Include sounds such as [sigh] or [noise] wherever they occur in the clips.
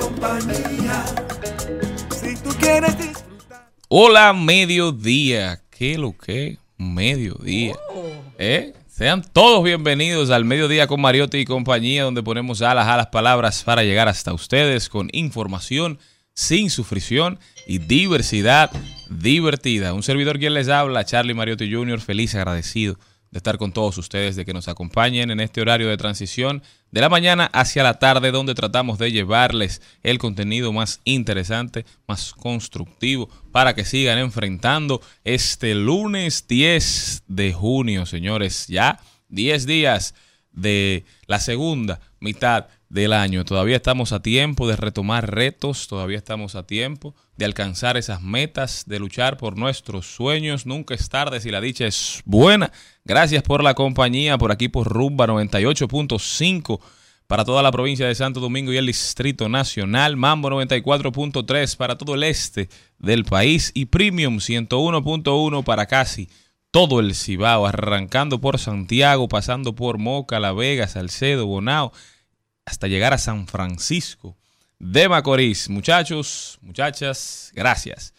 compañía. Si tú quieres disfrutar. Hola, mediodía. ¿Qué lo que? Mediodía. ¿Eh? Sean todos bienvenidos al mediodía con Mariotti y compañía, donde ponemos alas a las palabras para llegar hasta ustedes con información sin sufrición y diversidad divertida. Un servidor quien les habla, Charlie Mariotti Jr., feliz, agradecido de estar con todos ustedes, de que nos acompañen en este horario de transición de la mañana hacia la tarde, donde tratamos de llevarles el contenido más interesante, más constructivo, para que sigan enfrentando este lunes 10 de junio, señores. Ya 10 días de la segunda mitad del año. Todavía estamos a tiempo de retomar retos, todavía estamos a tiempo de alcanzar esas metas, de luchar por nuestros sueños. Nunca es tarde si la dicha es buena. Gracias por la compañía, por aquí por Rumba 98.5 para toda la provincia de Santo Domingo y el Distrito Nacional, Mambo 94.3 para todo el este del país y Premium 101.1 para casi todo el Cibao, arrancando por Santiago, pasando por Moca, La Vega, Salcedo, Bonao, hasta llegar a San Francisco de Macorís. Muchachos, muchachas, gracias.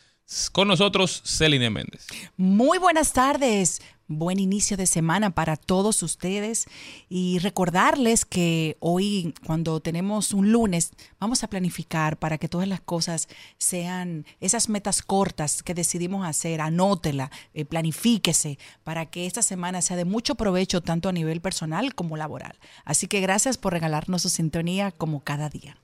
Con nosotros, Celine Méndez. Muy buenas tardes. Buen inicio de semana para todos ustedes y recordarles que hoy cuando tenemos un lunes vamos a planificar para que todas las cosas sean esas metas cortas que decidimos hacer, anótela, eh, planifíquese para que esta semana sea de mucho provecho tanto a nivel personal como laboral. Así que gracias por regalarnos su sintonía como cada día.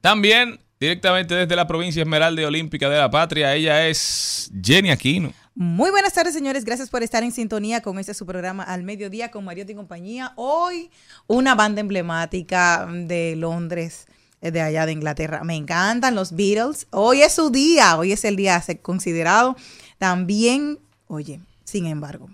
También directamente desde la provincia Esmeralda Olímpica de la Patria, ella es Jenny Aquino. Muy buenas tardes, señores. Gracias por estar en sintonía con este su programa Al Mediodía con Mariotti y compañía. Hoy, una banda emblemática de Londres, eh, de allá de Inglaterra. Me encantan los Beatles. Hoy es su día. Hoy es el día considerado también, oye, sin embargo,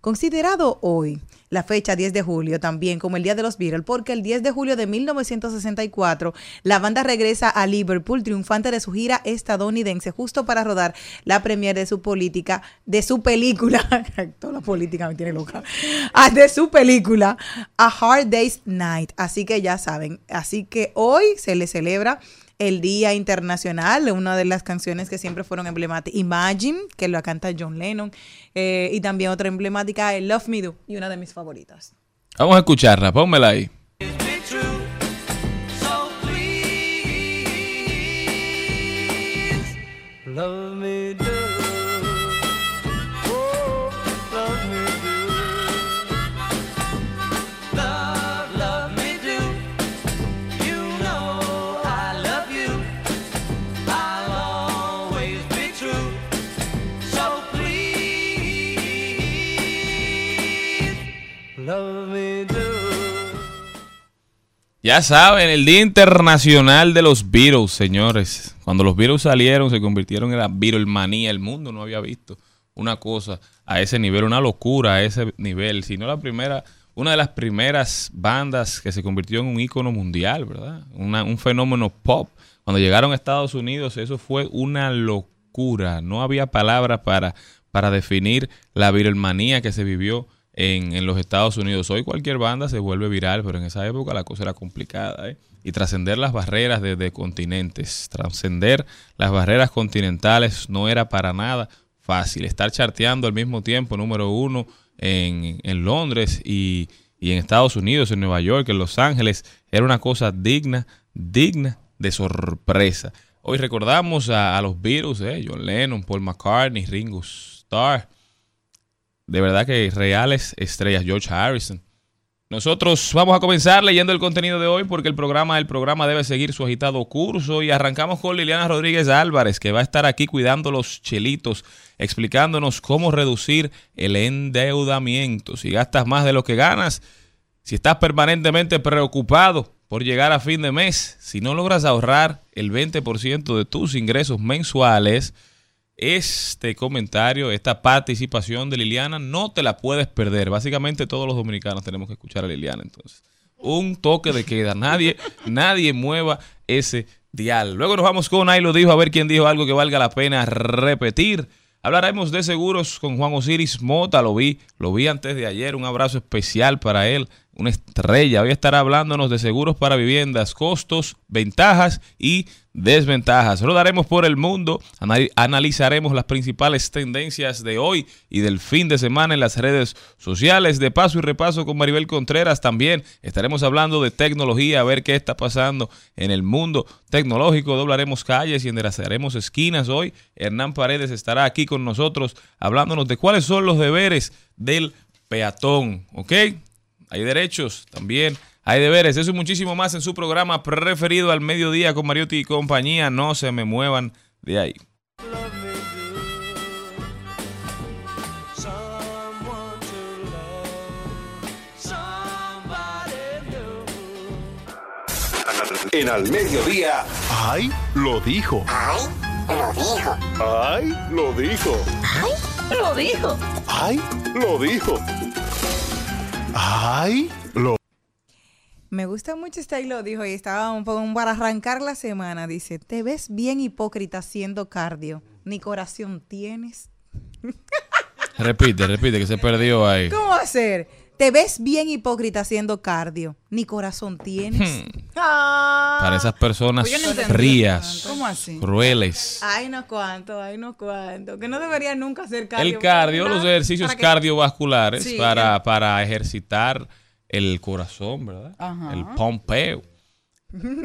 considerado hoy la fecha 10 de julio también como el Día de los Beatles, porque el 10 de julio de 1964 la banda regresa a Liverpool triunfante de su gira estadounidense justo para rodar la premiere de su política, de su película, [laughs] toda la política me tiene loca, ah, de su película A Hard Day's Night. Así que ya saben, así que hoy se le celebra el Día Internacional, una de las canciones que siempre fueron emblemáticas, Imagine, que lo canta John Lennon, eh, y también otra emblemática, Love Me Do, y una de mis favoritas. Vamos a escucharla, pónmela ahí. Ya saben, el Día Internacional de los Beatles, señores. Cuando los Beatles salieron, se convirtieron en la Beatlemanía. El mundo no había visto una cosa a ese nivel, una locura a ese nivel, sino la primera, una de las primeras bandas que se convirtió en un ícono mundial, ¿verdad? Una- un fenómeno pop. Cuando llegaron a Estados Unidos, eso fue una locura. No había palabras para, para definir la Beatlemanía que se vivió en, los Estados Unidos. Hoy cualquier banda se vuelve viral, pero en esa época la cosa era complicada. ¿eh? Y trascender las barreras de, continentes, trascender las barreras continentales no era para nada fácil. Estar charteando al mismo tiempo, número uno, en, Londres y, en Estados Unidos, en Nueva York, en Los Ángeles, era una cosa digna, digna de sorpresa. Hoy recordamos a, a los Beatles, ¿eh? John Lennon, Paul McCartney, Ringo Starr. De verdad que reales estrellas, George Harrison. Nosotros vamos a comenzar leyendo el contenido de hoy porque el programa, el programa debe seguir su agitado curso y arrancamos con Liliana Rodríguez Álvarez que va a estar aquí cuidando los chelitos, explicándonos cómo reducir el endeudamiento. Si gastas más de lo que ganas, si estás permanentemente preocupado por llegar a fin de mes, si no logras ahorrar el 20% de tus ingresos mensuales, este comentario, esta participación de Liliana, no te la puedes perder. Básicamente todos los dominicanos tenemos que escuchar a Liliana entonces. Un toque de queda. Nadie, [laughs] nadie mueva ese dial. Luego nos vamos con Ahí lo dijo, a ver quién dijo algo que valga la pena repetir. Hablaremos de seguros con Juan Osiris Mota, lo vi, lo vi antes de ayer, un abrazo especial para él, una estrella. Hoy estará hablándonos de seguros para viviendas, costos, ventajas y desventajas. Rodaremos por el mundo, anali- analizaremos las principales tendencias de hoy y del fin de semana en las redes sociales. De paso y repaso con Maribel Contreras también estaremos hablando de tecnología, a ver qué está pasando en el mundo tecnológico. Doblaremos calles y enderezaremos esquinas hoy. Hernán Paredes estará aquí con nosotros hablándonos de cuáles son los deberes del peatón, ¿ok? Hay derechos también, hay deberes. Eso y muchísimo más en su programa preferido al mediodía con Mariotti y compañía. No se me muevan de ahí. En al mediodía, ¡Ay! Lo dijo. ¡Ay! Lo dijo. ¡Ay! Lo dijo. Lo dijo. ¡Ay! Lo dijo. ¡Ay! Lo Me gusta mucho este lo dijo y estaba un poco para arrancar la semana. Dice, te ves bien hipócrita haciendo cardio. Ni corazón tienes. Repite, repite, que se perdió ahí. ¿Cómo hacer? Te ves bien hipócrita haciendo cardio. Ni corazón tienes. Ah. Para esas personas Pues no frías, ¿Cómo así? crueles. Ay, no cuánto, ay, no cuánto. Que no debería nunca hacer cardio. El cardio, los ejercicios Para cardiovasculares Sí, para, para ejercitar el corazón, ¿verdad? Ajá. El pompeo.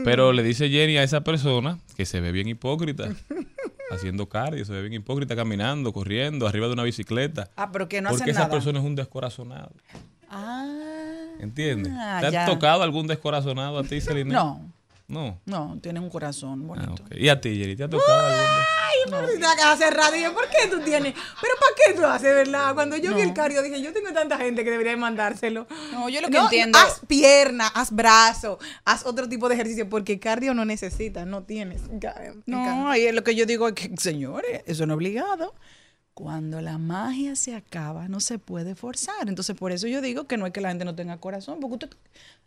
Pero le dice Jenny a esa persona que se ve bien hipócrita, [laughs] haciendo cardio, se ve bien hipócrita caminando, corriendo, arriba de una bicicleta. Ah, pero que no porque esa nada. persona es un descorazonado. Ah. ¿Entiendes? Ah, ¿Te ya. has tocado algún descorazonado a ti, Celina? No, No. no, tienen un corazón Ah, bonito. ¿Y a ti, Jenny? ¿Te ha tocado algún de- Ay, pero si te vas a hacer radio. Yo, ¿Por qué tú tienes? ¿Pero para qué tú haces, verdad? Cuando yo vi el cardio dije, yo tengo tanta gente que debería mandárselo. No, yo lo que entiendo- Haz pierna, haz brazo, haz otro tipo de ejercicio, porque cardio no necesitas, no tienes. No, es lo que yo digo es que, señores, eso no es obligado. Cuando la magia se acaba, no se puede forzar. Entonces, por eso yo digo que no es que la gente no tenga corazón, porque usted,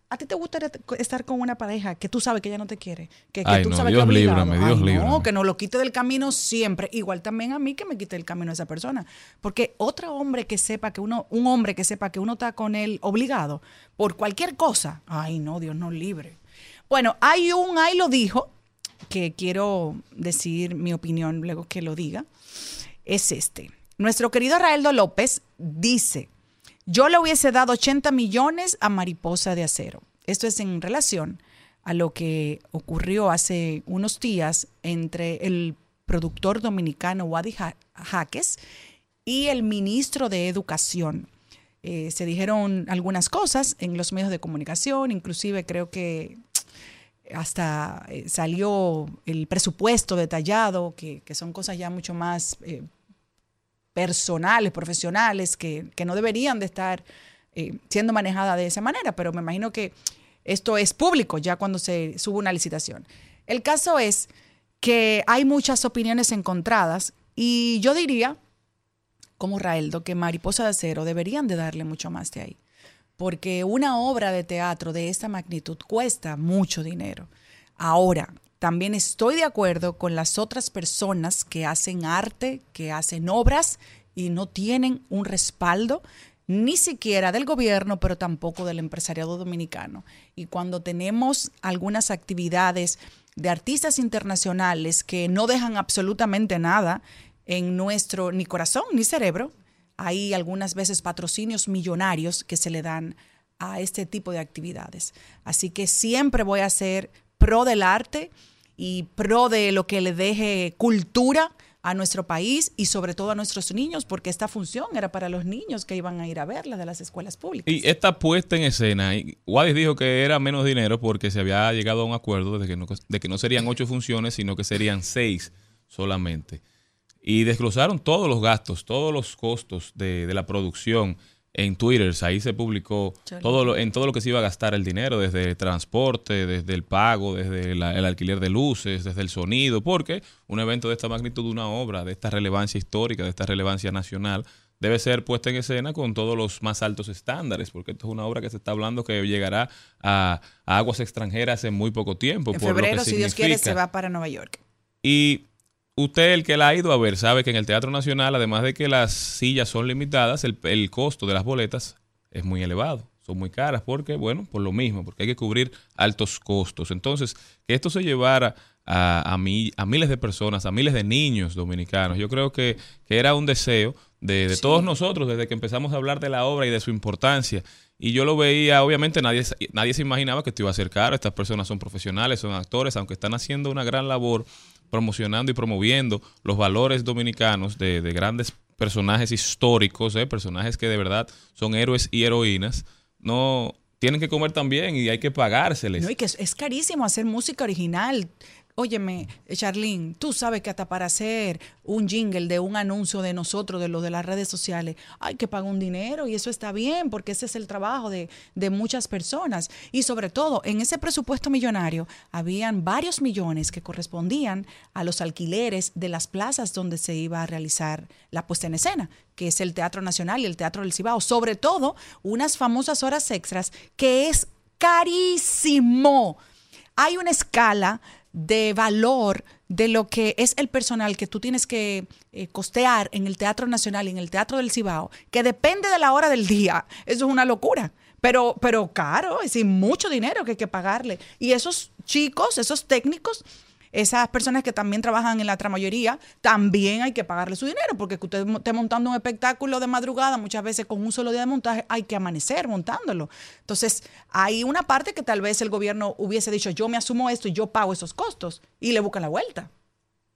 a ti te gustaría estar con una pareja que tú sabes que ella no te quiere, que, que Ay, tú no, sabes Dios que líbrame, Dios Ay, líbrame. No, que no lo quite del camino siempre. Igual también a mí que me quite el camino a esa persona. Porque otro hombre que sepa que uno, un hombre que sepa que uno está con él obligado por cualquier cosa, ay no, Dios no libre. Bueno, hay un, ahí lo dijo, que quiero decir mi opinión luego que lo diga, es este. Nuestro querido Raeldo López dice, yo le hubiese dado 80 millones a Mariposa de Acero. Esto es en relación a lo que ocurrió hace unos días entre el productor dominicano Wadi Ja- Jaques y el ministro de Educación. Eh, se dijeron algunas cosas en los medios de comunicación, inclusive creo que hasta eh, salió el presupuesto detallado, que, que son cosas ya mucho más eh, personales, profesionales, que, que no deberían de estar eh, siendo manejadas de esa manera, pero me imagino que esto es público ya cuando se sube una licitación. El caso es que hay muchas opiniones encontradas y yo diría, como Raeldo, que Mariposa de Acero deberían de darle mucho más de ahí porque una obra de teatro de esta magnitud cuesta mucho dinero. Ahora, también estoy de acuerdo con las otras personas que hacen arte, que hacen obras y no tienen un respaldo ni siquiera del gobierno, pero tampoco del empresariado dominicano. Y cuando tenemos algunas actividades de artistas internacionales que no dejan absolutamente nada en nuestro ni corazón ni cerebro, hay algunas veces patrocinios millonarios que se le dan a este tipo de actividades. Así que siempre voy a ser pro del arte y pro de lo que le deje cultura a nuestro país y sobre todo a nuestros niños, porque esta función era para los niños que iban a ir a verla de las escuelas públicas. Y esta puesta en escena, Wadis dijo que era menos dinero porque se había llegado a un acuerdo de que no, de que no serían ocho funciones, sino que serían seis solamente. Y desglosaron todos los gastos, todos los costos de, de la producción en Twitter. Ahí se publicó Chale. todo lo, en todo lo que se iba a gastar el dinero, desde el transporte, desde el pago, desde la- el alquiler de luces, desde el sonido, porque un evento de esta magnitud, una obra de esta relevancia histórica, de esta relevancia nacional, debe ser puesta en escena con todos los más altos estándares, porque esto es una obra que se está hablando que llegará a, a aguas extranjeras en muy poco tiempo. en por lo que febrero, si Dios quiere, se va para Nueva York. Y usted, el que la ha ido a ver, sabe que en el Teatro Nacional, además de que las sillas son limitadas, el, el costo de las boletas es muy elevado. Son muy caras porque, bueno, por lo mismo, porque hay que cubrir altos costos. Entonces, que esto se llevara a, a, mi- a miles de personas, a miles de niños dominicanos, yo creo que, que era un deseo de, de todos nosotros desde que empezamos a hablar de la obra y de su importancia. Y yo lo veía, obviamente nadie, nadie se imaginaba que esto iba a ser caro. Estas personas son profesionales, son actores, aunque están haciendo una gran labor promocionando y promoviendo los valores dominicanos de, de grandes personajes históricos, ¿eh? personajes que de verdad son héroes y heroínas. No tienen que comer también y hay que pagárseles. No, y que es, es carísimo hacer música original. Óyeme, Charlene, tú sabes que hasta para hacer un jingle de un anuncio de nosotros, de los de las redes sociales, hay que pagar un dinero y eso está bien porque ese es el trabajo de, de muchas personas. Y sobre todo, en ese presupuesto millonario, habían varios millones que correspondían a los alquileres de las plazas donde se iba a realizar la puesta en escena, que es el Teatro Nacional y el Teatro del Cibao. Sobre todo, unas famosas horas extras que es carísimo hay una escala de valor de lo que es el personal que tú tienes que eh, costear en el Teatro Nacional y en el Teatro del Cibao, que depende de la hora del día. Eso es una locura. Pero, pero caro, es decir, mucho dinero que hay que pagarle. Y esos chicos, esos técnicos, esas personas que también trabajan en la tramayoría, también hay que pagarle su dinero, porque que usted esté montando un espectáculo de madrugada, muchas veces con un solo día de montaje, hay que amanecer montándolo. Entonces, hay una parte que tal vez el gobierno hubiese dicho, yo me asumo esto y yo pago esos costos, y le buscan la vuelta.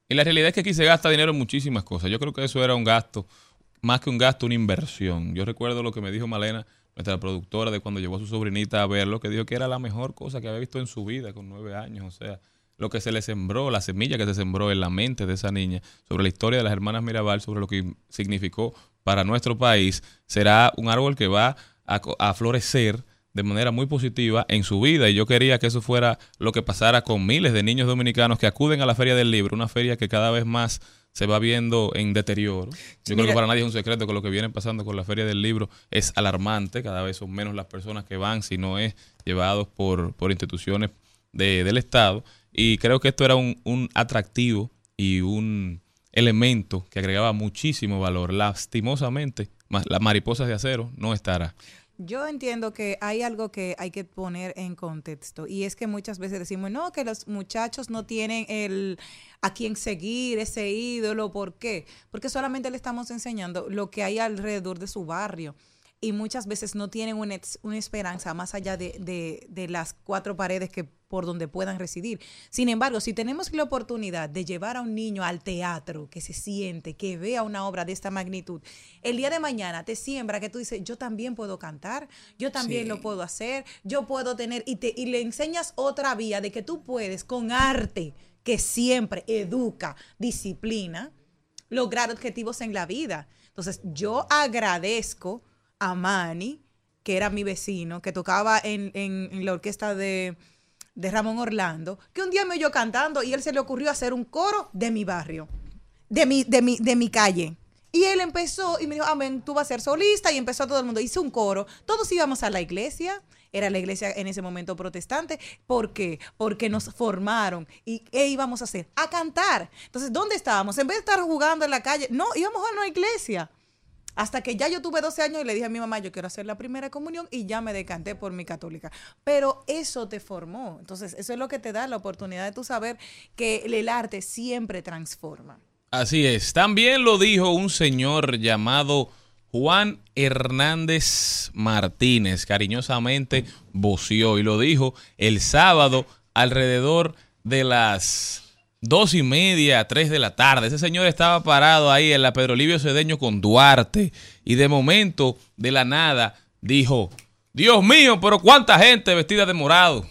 Y la realidad es que aquí se gasta dinero en muchísimas cosas. Yo creo que eso era un gasto, más que un gasto, una inversión. Yo recuerdo lo que me dijo Malena, nuestra productora, de cuando llevó a su sobrinita a verlo, que dijo que era la mejor cosa que había visto en su vida con nueve años. O sea, lo que se le sembró, la semilla que se sembró en la mente de esa niña sobre la historia de las hermanas Mirabal, sobre lo que significó para nuestro país, será un árbol que va a, a florecer de manera muy positiva en su vida. Y yo quería que eso fuera lo que pasara con miles de niños dominicanos que acuden a la Feria del Libro, una feria que cada vez más se va viendo en deterioro. Yo creo que para nadie es un secreto que lo que viene pasando con la Feria del Libro es alarmante, cada vez son menos las personas que van, si no es llevados por, por instituciones de- del Estado y creo que esto era un, un atractivo y un elemento que agregaba muchísimo valor. Lastimosamente, las mariposas de acero no estará. Yo entiendo que hay algo que hay que poner en contexto y es que muchas veces decimos, no, que los muchachos no tienen el a quién seguir, ese ídolo, ¿por qué? Porque solamente le estamos enseñando lo que hay alrededor de su barrio y muchas veces no tienen una, una esperanza más allá de- de las cuatro paredes que por donde puedan residir. Sin embargo, si tenemos la oportunidad de llevar a un niño al teatro, que se siente, que vea una obra de esta magnitud, el día de mañana te siembra que tú dices, yo también puedo cantar, yo también Sí. lo puedo hacer, yo puedo tener, y, te, y le enseñas otra vía de que tú puedes con arte, que siempre educa, disciplina, lograr objetivos en la vida. Entonces, yo agradezco a Manny, que era mi vecino, que tocaba en, en- en la orquesta de, de Ramón Orlando, que un día me oyó cantando y él se le ocurrió hacer un coro de mi barrio, de mi, de mi, de mi calle. Y él empezó y me dijo, amén, tú vas a ser solista. Y empezó todo el mundo. Hice un coro. Todos íbamos a la iglesia. Era la iglesia en ese momento protestante. ¿Por qué? Porque nos formaron. ¿Y qué íbamos a hacer? A cantar. Entonces, ¿dónde estábamos? En vez de estar jugando en la calle, no, íbamos a una iglesia. Hasta que ya yo tuve 12 años y le dije a mi mamá, yo quiero hacer la primera comunión y ya me decanté por mi católica. Pero eso te formó. Entonces, eso es lo que te da la oportunidad de tú saber que el arte siempre transforma. Así es. También lo dijo un señor llamado Juan Hernández Martínez, cariñosamente voció, y lo dijo el sábado alrededor de las dos y media, tres de la tarde. Ese señor estaba parado ahí en la Pedro Livio Cedeño con Duarte y de momento, de la nada, dijo, Dios mío, pero cuánta gente vestida de morado.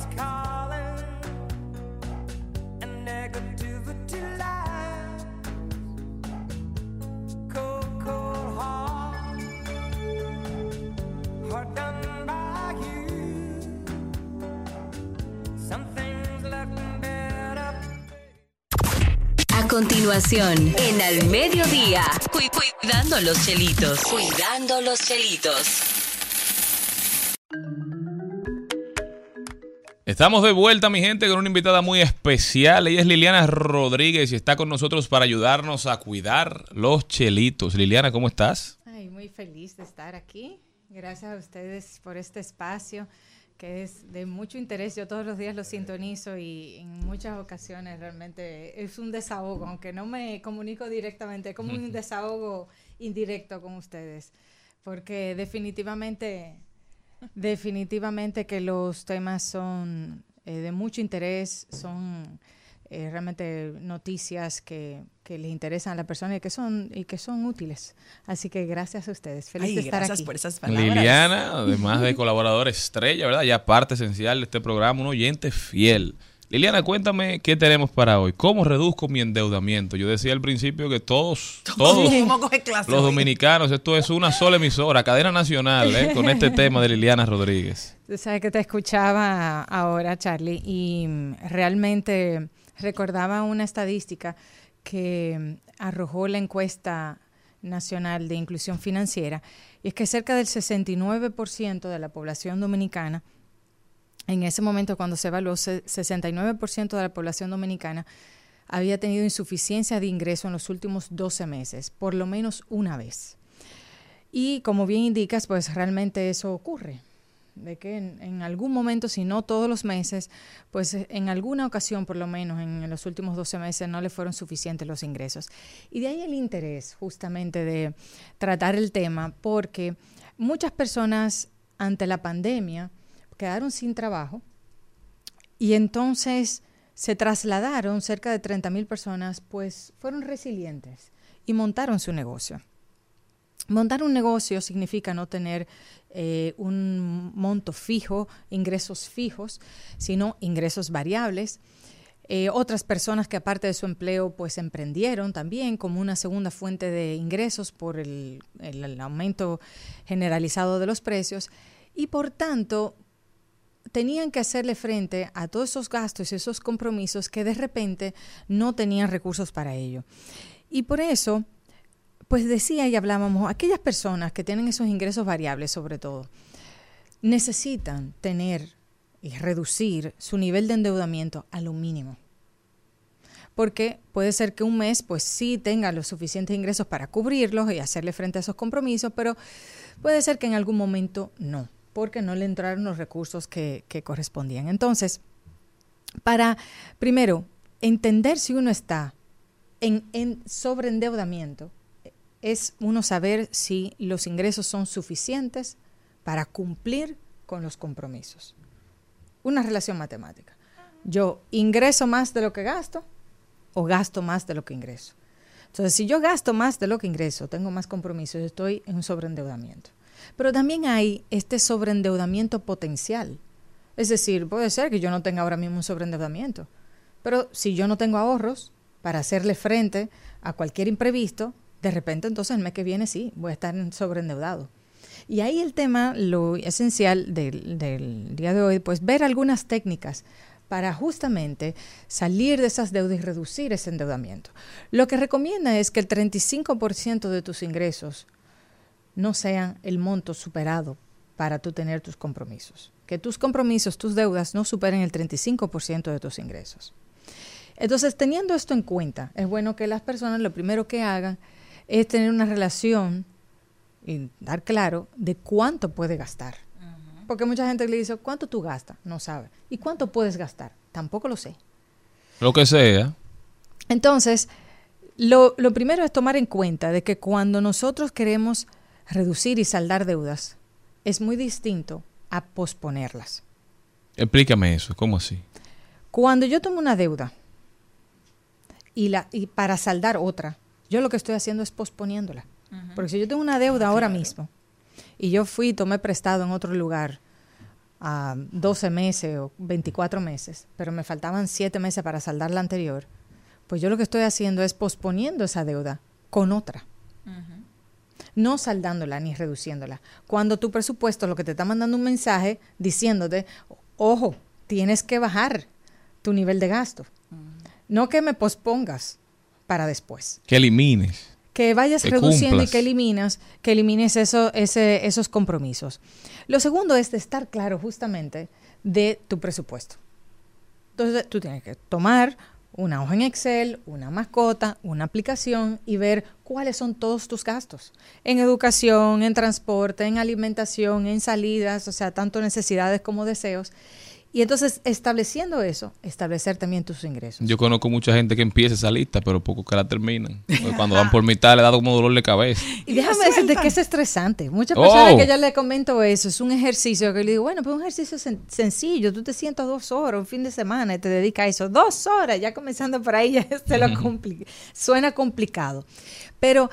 Strong continuación, en Al Mediodía, cu- cuidando los chelitos. Cuidando los chelitos. Estamos de vuelta, mi gente, con una invitada muy especial. Ella es Liliana Rodríguez y está con nosotros para ayudarnos a cuidar los chelitos. Liliana, ¿cómo estás? Ay, muy feliz de estar aquí. Gracias a ustedes por este espacio que es de mucho interés. Yo todos los días lo sintonizo y en muchas ocasiones realmente es un desahogo, aunque no me comunico directamente, es como un desahogo indirecto con ustedes, porque definitivamente, definitivamente que los temas son eh, de mucho interés, son eh, realmente noticias que, que les interesan a la persona y que son y que son útiles. Así que gracias a ustedes. Feliz Ay, de estar gracias aquí. por esas palabras. Liliana, además de colaboradora estrella, ¿verdad? Ya parte esencial de este programa, un oyente fiel. Liliana, cuéntame qué tenemos para hoy. ¿Cómo reduzco mi endeudamiento? Yo decía al principio que todos, todos ¿Cómo [laughs] coge clase los dominicanos, esto es una sola emisora, cadena nacional, ¿eh? con este [laughs] tema de Liliana Rodríguez. Tú sabes que te escuchaba ahora, Charlie, y realmente recordaba una estadística que mm, arrojó la encuesta nacional de inclusión financiera, y es que cerca del 69% de la población dominicana, en ese momento cuando se evaluó, se- 69% de la población dominicana había tenido insuficiencia de ingreso en los últimos 12 meses, por lo menos una vez. Y como bien indicas, pues realmente eso ocurre de que en, en algún momento, si no todos los meses, pues eh, en alguna ocasión, por lo menos en, los últimos 12 meses, no le fueron suficientes los ingresos. Y de ahí el interés justamente de tratar el tema, porque muchas personas ante la pandemia quedaron sin trabajo y entonces se trasladaron, cerca de 30 mil personas, pues fueron resilientes y montaron su negocio. Montar un negocio significa no tener eh, un monto fijo, ingresos fijos, sino ingresos variables. Eh, otras personas que aparte de su empleo, pues emprendieron también como una segunda fuente de ingresos por el, el- el aumento generalizado de los precios y por tanto tenían que hacerle frente a todos esos gastos y esos compromisos que de repente no tenían recursos para ello. Y por eso pues decía y hablábamos, aquellas personas que tienen esos ingresos variables sobre todo, necesitan tener y reducir su nivel de endeudamiento a lo mínimo. Porque puede ser que un mes pues sí tenga los suficientes ingresos para cubrirlos y hacerle frente a esos compromisos, pero puede ser que en algún momento no, porque no le entraron los recursos que, correspondían. Entonces, para, primero, entender si uno está en, en sobreendeudamiento, es uno saber si los ingresos son suficientes para cumplir con los compromisos. Una relación matemática. Yo ingreso más de lo que gasto o gasto más de lo que ingreso. Entonces, si yo gasto más de lo que ingreso, tengo más compromisos, estoy en un sobreendeudamiento. Pero también hay este sobreendeudamiento potencial. Es decir, puede ser que yo no tenga ahora mismo un sobreendeudamiento, pero si yo no tengo ahorros para hacerle frente a cualquier imprevisto, de repente entonces el mes que viene sí, voy a estar sobreendeudado. Y ahí el tema, lo esencial del, día de hoy, pues ver algunas técnicas para justamente salir de esas deudas y reducir ese endeudamiento. Lo que recomienda es que el 35% de tus ingresos no sean el monto superado para tú tener tus compromisos. Que tus compromisos, tus deudas no superen el 35% de tus ingresos. Entonces, teniendo esto en cuenta, es bueno que las personas lo primero que hagan es tener una relación y dar claro de cuánto puede gastar. Porque mucha gente le dice, ¿cuánto tú gastas? No sabe. ¿Y cuánto puedes gastar? Tampoco lo sé. Lo que sea. Entonces, lo, lo primero es tomar en cuenta de que cuando nosotros queremos reducir y saldar deudas, es muy distinto a posponerlas. Explícame eso, ¿cómo así? Cuando yo tomo una deuda y, la, y para saldar otra, yo lo que estoy haciendo es posponiéndola. Porque si yo tengo una deuda ahora mismo y yo fui y tomé prestado en otro lugar a 12 meses o 24 meses, pero me faltaban 7 meses para saldar la anterior, pues yo lo que estoy haciendo es posponiendo esa deuda con otra. No saldándola ni reduciéndola. Cuando tu presupuesto lo que te está mandando un mensaje diciéndote, ojo, tienes que bajar tu nivel de gasto. No que me pospongas para después Que elimines. que vayas Que reduciendo cumplas. y que eliminas, que elimines eso, ese, esos compromisos. Lo segundo es de estar claro justamente de tu presupuesto. Entonces tú tienes que tomar una hoja en Excel, una mascota, una aplicación y ver cuáles son todos tus gastos. En educación, en transporte, en alimentación, en salidas, o sea, tanto necesidades como deseos. Y entonces, estableciendo eso, establecer también tus ingresos. Yo conozco mucha gente que empieza esa lista, pero poco que la terminan. Porque cuando van por mitad le da como dolor de cabeza. Y déjame decirte que es estresante. Muchas Oh. personas que yo le comento eso, es un ejercicio que le digo, bueno, pues un ejercicio sen- sencillo. Tú te sientas dos horas, un fin de semana, y te dedicas a eso. Dos horas, ya comenzando por ahí, ya [laughs] se lo compli- suena complicado. Pero,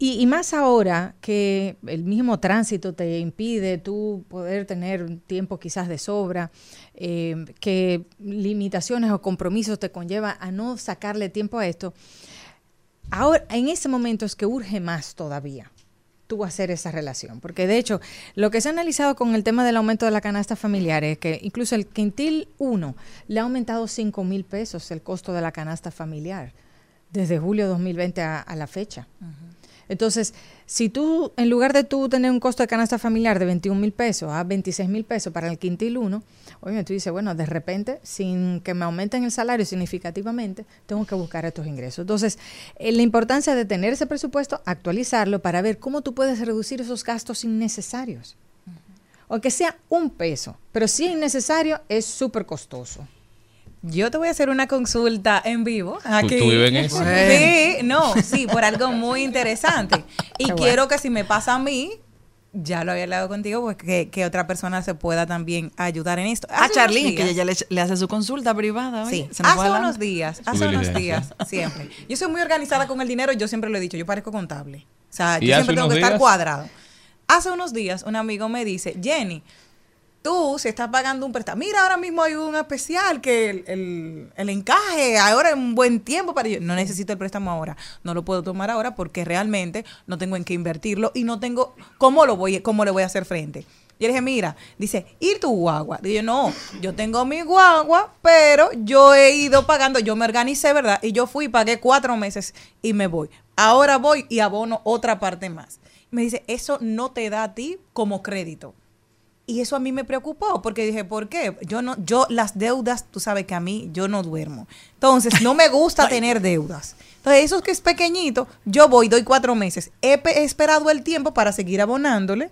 y, más ahora que el mismo tránsito te impide tú poder tener tiempo quizás de sobra, eh, que limitaciones o compromisos te conlleva a no sacarle tiempo a esto. Ahora, en ese momento es que urge más todavía tú hacer esa relación. Porque de hecho, lo que se ha analizado con el tema del aumento de la canasta familiar es que incluso el quintil 1 le ha aumentado 5 mil pesos el costo de la canasta familiar desde julio 2020 a, a la fecha. Entonces, si tú, en lugar de tú tener un costo de canasta familiar de 21 mil pesos a 26 mil pesos para el quintil 1, oye, tú dices, bueno, de repente, sin que me aumenten el salario significativamente, tengo que buscar estos ingresos. Entonces, eh, la importancia de tener ese presupuesto, actualizarlo para ver cómo tú puedes reducir esos gastos innecesarios. Aunque sea un peso, pero si es innecesario, es súper costoso. Yo te voy a hacer una consulta en vivo. Aquí. tú vives en eso? Sí, no, sí, por algo muy interesante. [laughs] Y Qué bueno. quiero que si me pasa a mí, ya lo había hablado contigo, pues que, que otra persona se pueda también ayudar en esto. A Hace Charlene, que ella le, le hace su consulta privada. oye, Sí, se hace unos días, hace unos días, siempre. Yo soy muy organizada con el dinero y yo siempre lo he dicho, yo parezco contable. O sea, ¿Y yo siempre tengo que estar cuadrado. Hace unos días un amigo me dice, Jenny, tú si estás pagando un préstamo, mira, ahora mismo hay un especial que el, el- encaje, ahora es un buen tiempo para yo. No necesito el préstamo ahora, no lo puedo tomar ahora porque realmente no tengo en qué invertirlo y no tengo cómo lo voy, cómo le voy a hacer frente. Yo le dije, mira, dice, ¿y tu guagua? Digo, no, yo tengo mi guagua, pero yo he ido pagando, yo me organicé, ¿verdad? Y yo fui, pagué cuatro meses y me voy. Ahora voy y abono otra parte más. Me dice, eso no te da a ti como crédito. Y eso a mí me preocupó porque dije, ¿por qué? Yo no, yo las deudas, tú sabes que a mí yo no duermo. Entonces, no me gusta [laughs] tener deudas. Entonces, eso que es pequeñito, yo voy, doy cuatro meses. He, pe- he esperado el tiempo para seguir abonándole.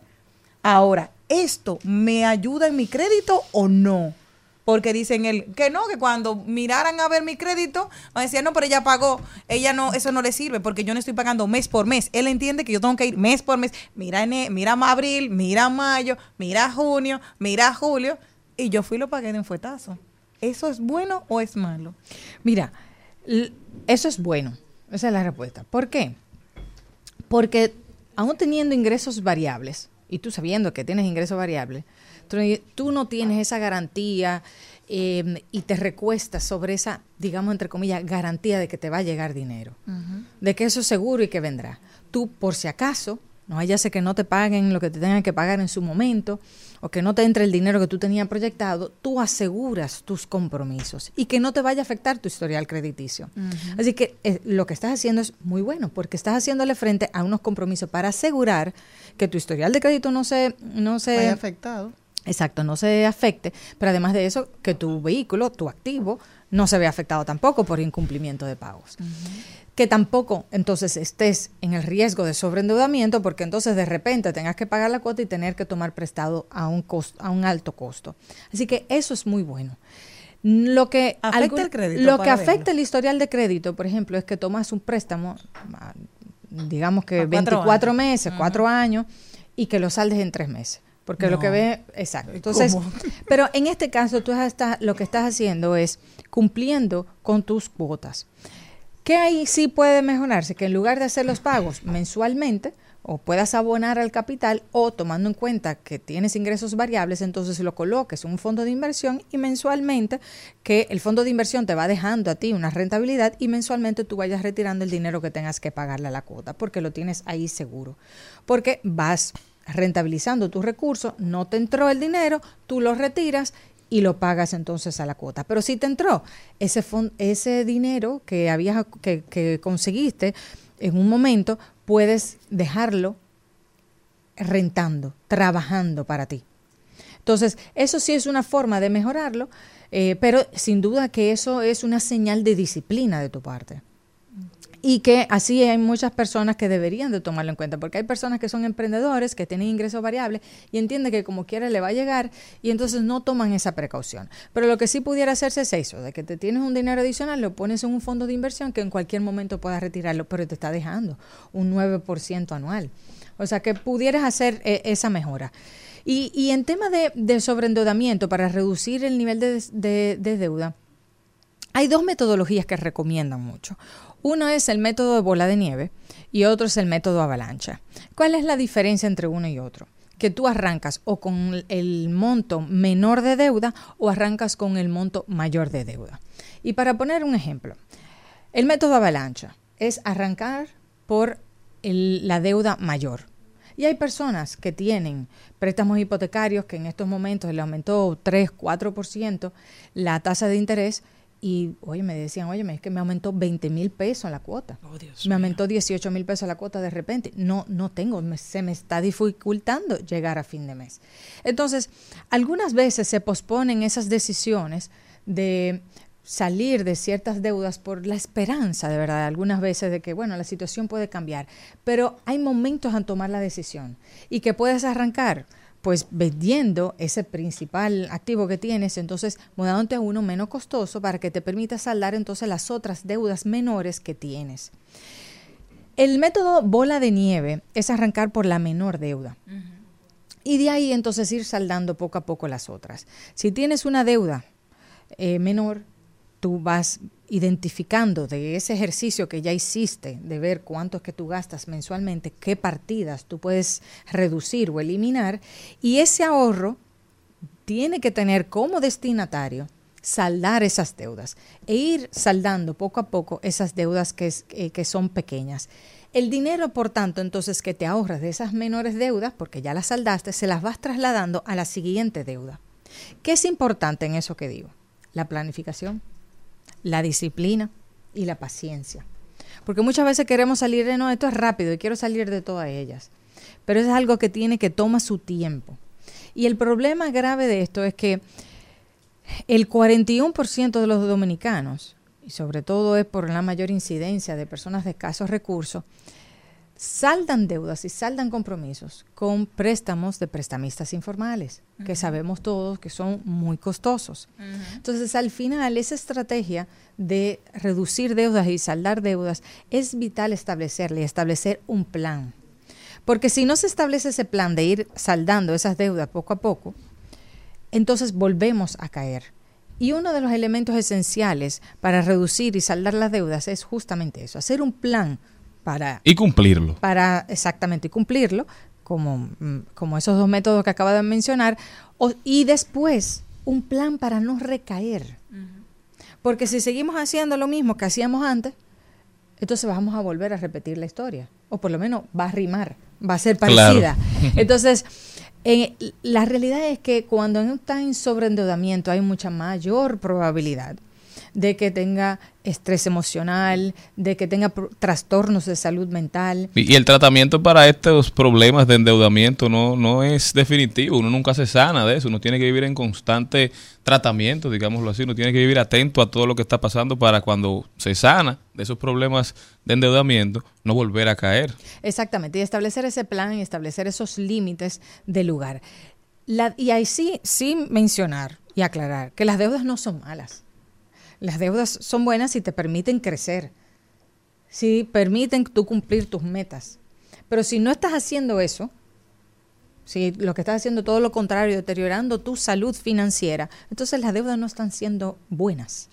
Ahora, ¿esto me ayuda en mi crédito o no? Porque dicen él que no, que cuando miraran a ver mi crédito, van a decir, no, pero ella pagó, ella no, eso no le sirve porque yo no estoy pagando mes por mes. Él entiende que yo tengo que ir mes por mes. Mira, ene- mira abril, mira mayo, mira junio, mira julio. Y yo fui y lo pagué de un fuetazo. ¿Eso es bueno o es malo? Mira, eso es bueno. Esa es la respuesta. ¿Por qué? Porque aún teniendo ingresos variables, y tú sabiendo que tienes ingresos variables, tú, no tienes esa garantía eh, y te recuestas sobre esa, digamos, entre comillas, garantía de que te va a llegar dinero, de que eso es seguro y que vendrá. Tú, por si acaso, no vaya a ser que no te paguen lo que te tengan que pagar en su momento o que no te entre el dinero que tú tenías proyectado, tú aseguras tus compromisos y que no te vaya a afectar tu historial crediticio. Así que eh, lo que estás haciendo es muy bueno porque estás haciéndole frente a unos compromisos para asegurar que tu historial de crédito no se, no se Vaya afectado. Exacto, no se afecte, pero además de eso, que tu vehículo, tu activo, no se vea afectado tampoco por incumplimiento de pagos. Que tampoco entonces estés en el riesgo de sobreendeudamiento porque entonces de repente tengas que pagar la cuota y tener que tomar prestado a un, costo, a un alto costo. Así que eso es muy bueno. Lo que, Afecta el crédito lo que afecta el historial de crédito, por ejemplo, es que tomas un préstamo, ah, digamos que A cuatro 24 años. meses, cuatro años, y que lo saldes en tres meses. Porque lo que ve, exacto. Entonces, ¿Cómo? [laughs] pero en este caso tú estás, lo que estás haciendo es cumpliendo con tus cuotas. ¿Qué ahí sí puede mejorarse? Que en lugar de hacer los pagos mensualmente, o puedas abonar al capital, o tomando en cuenta que tienes ingresos variables, entonces lo coloques en un fondo de inversión y mensualmente que el fondo de inversión te va dejando a ti una rentabilidad y mensualmente tú vayas retirando el dinero que tengas que pagarle a la cuota, porque lo tienes ahí seguro. Porque vas rentabilizando tus recursos, no te entró el dinero, tú lo retiras y lo pagas entonces a la cuota. Pero si te entró ese, ese dinero que, habías, que, que conseguiste en un momento, puedes dejarlo rentando, trabajando para ti. Entonces, eso sí es una forma de mejorarlo, eh, pero sin duda que eso es una señal de disciplina de tu parte. Y que así hay muchas personas que deberían de tomarlo en cuenta, porque hay personas que son emprendedores, que tienen ingresos variables y entienden que como quiera le va a llegar y entonces no toman esa precaución. Pero lo que sí pudiera hacerse es eso, de que te tienes un dinero adicional, lo pones en un fondo de inversión que en cualquier momento puedas retirarlo, pero te está dejando un 9% anual. O sea que pudieras hacer eh, esa mejora. Y, y en tema de, de sobreendeudamiento, para reducir el nivel de, de- de deuda, hay dos metodologías que recomiendan mucho. Uno es el método de bola de nieve y otro es el método avalancha. ¿Cuál es la diferencia entre uno y otro? Que tú arrancas o con el monto menor de deuda o arrancas con el monto mayor de deuda. Y para poner un ejemplo, el método avalancha es arrancar por la deuda mayor. Y hay personas que tienen préstamos hipotecarios que en estos momentos le aumentó 3, 4% la tasa de interés y, oye, me decían, oye, es que me aumentó 20 mil pesos la cuota. me aumentó 18 mil pesos la cuota de repente. No, no tengo, me- se me está dificultando llegar a fin de mes. Entonces, algunas veces se posponen esas decisiones de salir de ciertas deudas por la esperanza, de verdad, algunas veces de que, bueno, la situación puede cambiar, pero hay momentos en tomar la decisión y que puedes arrancar pues vendiendo ese principal activo que tienes, entonces mudándote a uno menos costoso para que te permita saldar entonces las otras deudas menores que tienes. El método bola de nieve es arrancar por la menor deuda. Y de ahí entonces ir saldando poco a poco las otras. Si tienes una deuda eh, menor, tú vas identificando de ese ejercicio que ya hiciste, de ver cuánto que tú gastas mensualmente, qué partidas tú puedes reducir o eliminar, y ese ahorro tiene que tener como destinatario saldar esas deudas e ir saldando poco a poco esas deudas que, eh, que son pequeñas. El dinero, por tanto, entonces que te ahorras de esas menores deudas, porque ya las saldaste, se las vas trasladando a la siguiente deuda. ¿Qué es importante en eso que digo? La planificación, la disciplina y la paciencia. Porque muchas veces queremos salir de, no, esto es rápido y quiero salir de todas ellas. Pero es algo que tiene que toma su tiempo. Y el problema grave de esto es que el 41% de los dominicanos, y sobre todo es por la mayor incidencia de personas de escasos recursos, saldan deudas y saldan compromisos con préstamos de prestamistas informales, que sabemos todos que son muy costosos. Entonces, al final, esa estrategia de reducir deudas y saldar deudas es vital establecerle y establecer un plan. Porque si no se establece ese plan de ir saldando esas deudas poco a poco, entonces volvemos a caer. Y uno de los elementos esenciales para reducir y saldar las deudas es justamente eso, hacer un plan para, Y cumplirlo. para exactamente cumplirlo, como, mm, como esos dos métodos que acabo de mencionar, o- y después un plan para no recaer. Porque si seguimos haciendo lo mismo que hacíamos antes, entonces vamos a volver a repetir la historia, o por lo menos va a rimar va a ser Claro. parecida. [laughs] Entonces, en- la realidad es que cuando uno está en sobreendeudamiento hay mucha mayor probabilidad de que tenga estrés emocional, de que tenga trastornos de salud mental. Y, y el tratamiento para estos problemas de endeudamiento no, no es definitivo. Uno nunca se sana de eso. Uno tiene que vivir en constante tratamiento, digámoslo así. Uno tiene que vivir atento a todo lo que está pasando para cuando se sana de esos problemas de endeudamiento, no volver a caer. Exactamente, y establecer ese plan y establecer esos límites del lugar. La- y ahí sí, sí mencionar y aclarar que las deudas no son malas. Las deudas son buenas si te permiten crecer, si permiten tú cumplir tus metas. Pero si no estás haciendo eso, si lo que estás haciendo todo lo contrario, deteriorando tu salud financiera, entonces las deudas no están siendo buenas.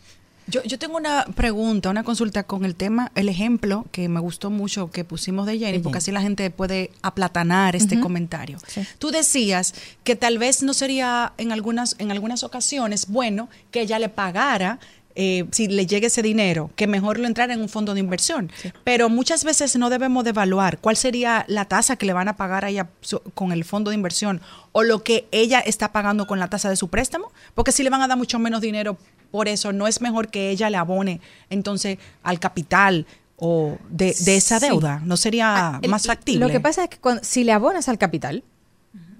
Yo, yo tengo una pregunta, una consulta con el tema, el ejemplo que me gustó mucho que pusimos de Jenny, porque así la gente puede aplatanar este comentario. Sí. Tú decías que tal vez no sería en algunas, en algunas ocasiones bueno que ella le pagara. Eh, si le llegue ese dinero, que mejor lo entrara en un fondo de inversión. Pero muchas veces no debemos de evaluar cuál sería la tasa que le van a pagar a ella con el fondo de inversión o lo que ella está pagando con la tasa de su préstamo, porque si le van a dar mucho menos dinero por eso, no es mejor que ella le abone entonces al capital o de, de esa Sí. deuda, no sería Ah, el- más factible. Lo que pasa es que cuando- si le abonas al capital,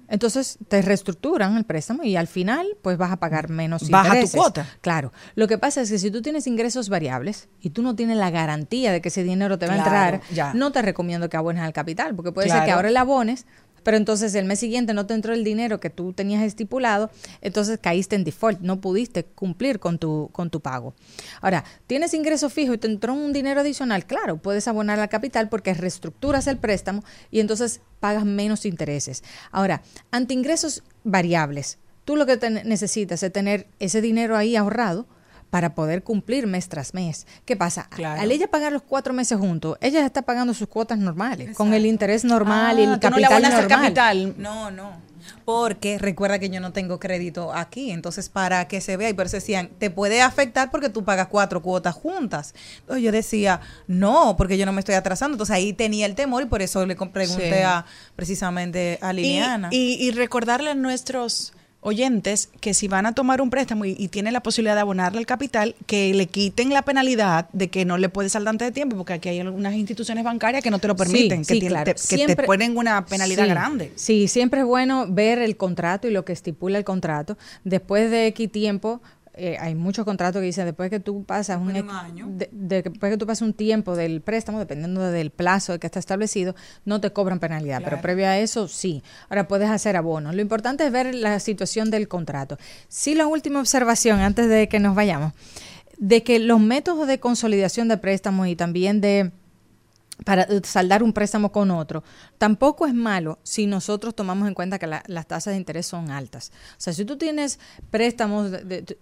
entonces te reestructuran el préstamo y al final pues vas a pagar menos Baja tu cuota. Claro. Lo que pasa es que si tú tienes ingresos variables y tú no tienes la garantía de que ese dinero te va a entrar, ya. no te recomiendo que abones al capital, porque puede ser que ahora le abones, pero entonces el mes siguiente no te entró el dinero que tú tenías estipulado, entonces caíste en default, no pudiste cumplir con tu, con tu pago. Ahora, tienes ingreso fijo y te entró un dinero adicional, claro, puedes abonar al capital porque reestructuras el préstamo y entonces pagas menos intereses. Ahora, ante ingresos variables, tú lo que te necesitas es tener ese dinero ahí ahorrado para poder cumplir mes tras mes. ¿Qué pasa? Claro. Al ella pagar los cuatro meses juntos, ella está pagando sus cuotas normales, con el interés normal y Ah, el tú no le capital normal. capital. No, no. Porque recuerda que yo no tengo crédito aquí, entonces para que se vea, y por eso decían, te puede afectar porque tú pagas cuatro cuotas juntas. Entonces yo decía, no, porque yo no me estoy atrasando. Entonces ahí tenía el temor y por eso le pregunté Sí. a precisamente a Y, Liliana. y- y recordarle a nuestros oyentes que si van a tomar un préstamo y, y tienen la posibilidad de abonarle el capital, que le quiten la penalidad de que no le puede saldar antes de tiempo, porque aquí hay algunas instituciones bancarias que no te lo permiten, Sí, que, sí, tienen- claro. te, que te Siempre- ponen una penalidad Sí, grande. Sí, siempre es bueno ver el contrato y lo que estipula el contrato. Después de X tiempo, eh, hay muchos contratos que dicen después que tú pasas un, año. de- de- después que tú pasas un tiempo del préstamo, dependiendo del plazo que está establecido, no te cobran penalidad, pero previo a eso sí. Ahora puedes hacer abonos. Lo importante es ver la situación del contrato. Sí, la última observación antes de que nos vayamos, de que los métodos de consolidación de préstamos y también de para saldar un préstamo con otro, tampoco es malo si nosotros tomamos en cuenta que la- las tasas de interés son altas. O sea, si tú tienes préstamos,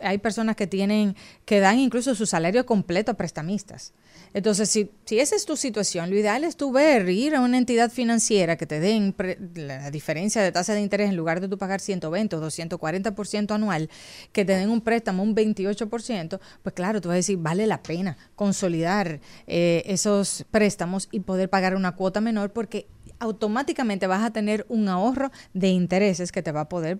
hay personas que tienen, que dan incluso su salario completo a prestamistas. Entonces, si, si esa es tu situación, lo ideal es tú ver, ir a una entidad financiera que te den la diferencia de tasa de interés en lugar de tú pagar 120 o 240% anual, que te den un préstamo un 28%, pues claro, tú vas a decir, vale la pena consolidar eh, esos préstamos y poder pagar una cuota menor porque automáticamente vas a tener un ahorro de intereses que te va a poder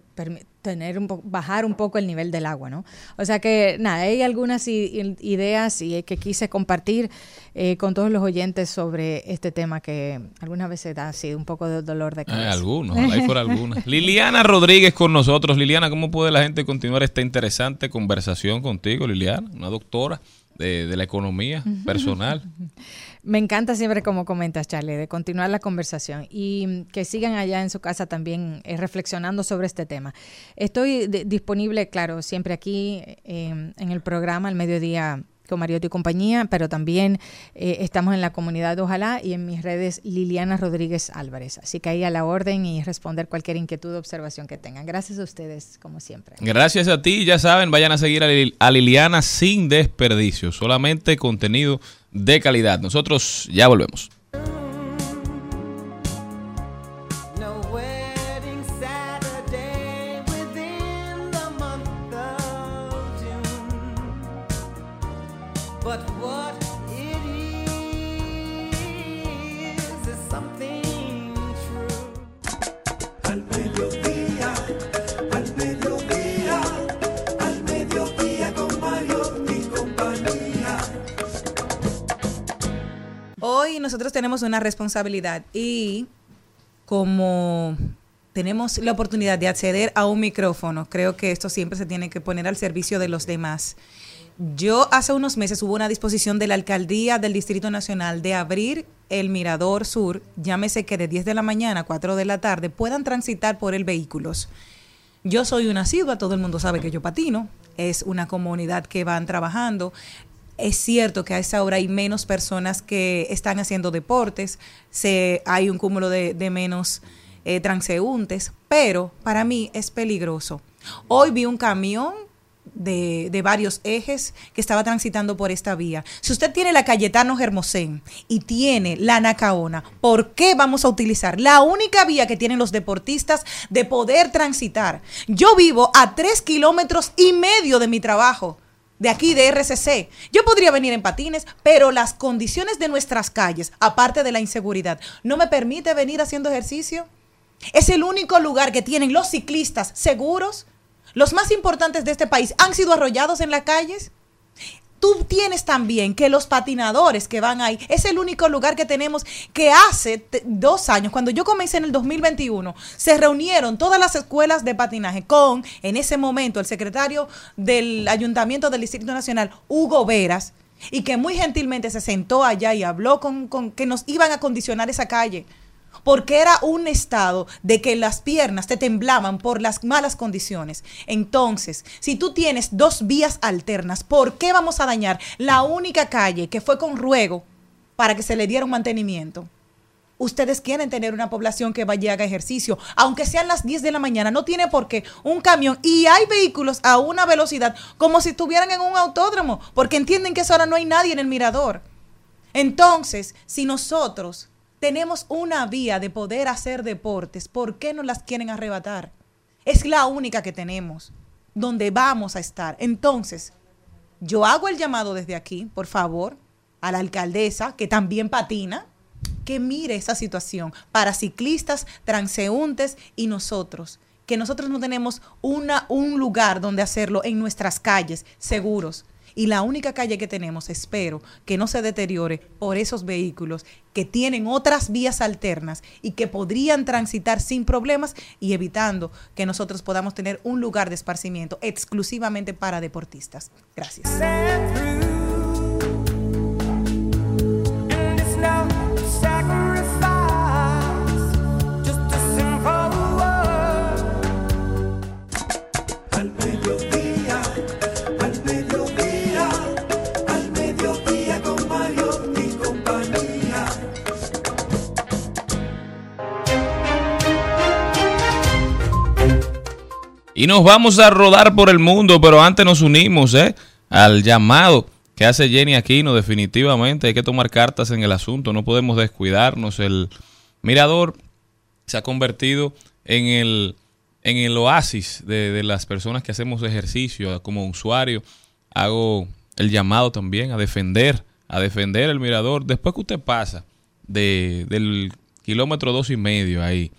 tener un bajar un poco el nivel del agua, ¿no? O sea que nada, hay algunas ideas y que quise compartir eh, con todos los oyentes sobre este tema que algunas veces da así un poco de dolor de Hay cabeza. algunos, [laughs] ojalá y fuera algunas. Liliana Rodríguez con nosotros. Liliana, ¿cómo puede la gente continuar esta interesante conversación contigo, Liliana? Una doctora de, de la economía personal. [laughs] Me encanta siempre como comentas, Charlie, de continuar la conversación y que sigan allá en su casa también eh, reflexionando sobre este tema. Estoy di- disponible, claro, siempre aquí eh, en el programa al mediodía con Mariotti y compañía, pero también eh, estamos en la comunidad de Ojalá y en mis redes Liliana Rodríguez Álvarez. Así que ahí a la orden y responder cualquier inquietud o observación que tengan. Gracias a ustedes, como siempre. Gracias a ti, ya saben, vayan a seguir a, a Liliana sin desperdicio, solamente contenido de calidad. Nosotros ya volvemos. Una responsabilidad y como tenemos la oportunidad de acceder a un micrófono, creo que esto siempre se tiene que poner al servicio de los demás. Yo hace unos meses hubo una disposición de la alcaldía del Distrito Nacional de abrir el Mirador Sur, llámese que de 10 de la mañana a 4 de la tarde puedan transitar por el vehículos. Yo soy una asidua, todo el mundo sabe que yo patino, es una comunidad que van trabajando. Es cierto que a esa hora hay menos personas que están haciendo deportes, se, hay un cúmulo de, menos eh, transeúntes, pero para mí es peligroso. Hoy vi un camión de, de varios ejes que estaba transitando por esta vía. Si usted tiene la Cayetano Hermosén y tiene la Nacaona, ¿por qué vamos a utilizar la única vía que tienen los deportistas de poder transitar? Yo vivo a tres kilómetros y medio de mi trabajo de aquí de RCC. Yo podría venir en patines, pero las condiciones de nuestras calles, aparte de la inseguridad, no me permite venir haciendo ejercicio. Es el único lugar que tienen los ciclistas seguros. Los más importantes de este país han sido arrollados en las calles. Tú tienes también que los patinadores que van ahí, es el único lugar que tenemos que hace dos años, cuando yo comencé en el 2021, se reunieron todas las escuelas de patinaje con, en ese momento, el secretario del Ayuntamiento del Distrito Nacional, Hugo Veras, y que muy gentilmente se sentó allá y habló con, con que nos iban a condicionar esa calle porque era un estado de que las piernas te temblaban por las malas condiciones. Entonces, si tú tienes dos vías alternas, ¿por qué vamos a dañar la única calle que fue con ruego para que se le diera un mantenimiento? Ustedes quieren tener una población que vaya y haga ejercicio, aunque sean las 10 de la mañana, no tiene por qué un camión y hay vehículos a una velocidad como si estuvieran en un autódromo, porque entienden que a esa hora no hay nadie en el mirador. Entonces, si nosotros tenemos una vía de poder hacer deportes, ¿por qué no las quieren arrebatar? Es la única que tenemos, donde vamos a estar. Entonces, yo hago el llamado desde aquí, por favor, a la alcaldesa, que también patina, que mire esa situación para ciclistas, transeúntes y nosotros. Que nosotros no tenemos una, un lugar donde hacerlo en nuestras calles, seguros. Y la única calle que tenemos, espero, que no se deteriore por esos vehículos que tienen otras vías alternas y que podrían transitar sin problemas y evitando que nosotros podamos tener un lugar de esparcimiento exclusivamente para deportistas. Gracias. Y nos vamos a rodar por el mundo, pero antes nos unimos ¿eh? al llamado que hace Jenny Aquino. Definitivamente hay que tomar cartas en el asunto, no podemos descuidarnos. El mirador se ha convertido en el, en el oasis de, de las personas que hacemos ejercicio. Como usuario, hago el llamado también a defender, a defender el mirador. Después que usted pasa de, del kilómetro dos y medio ahí,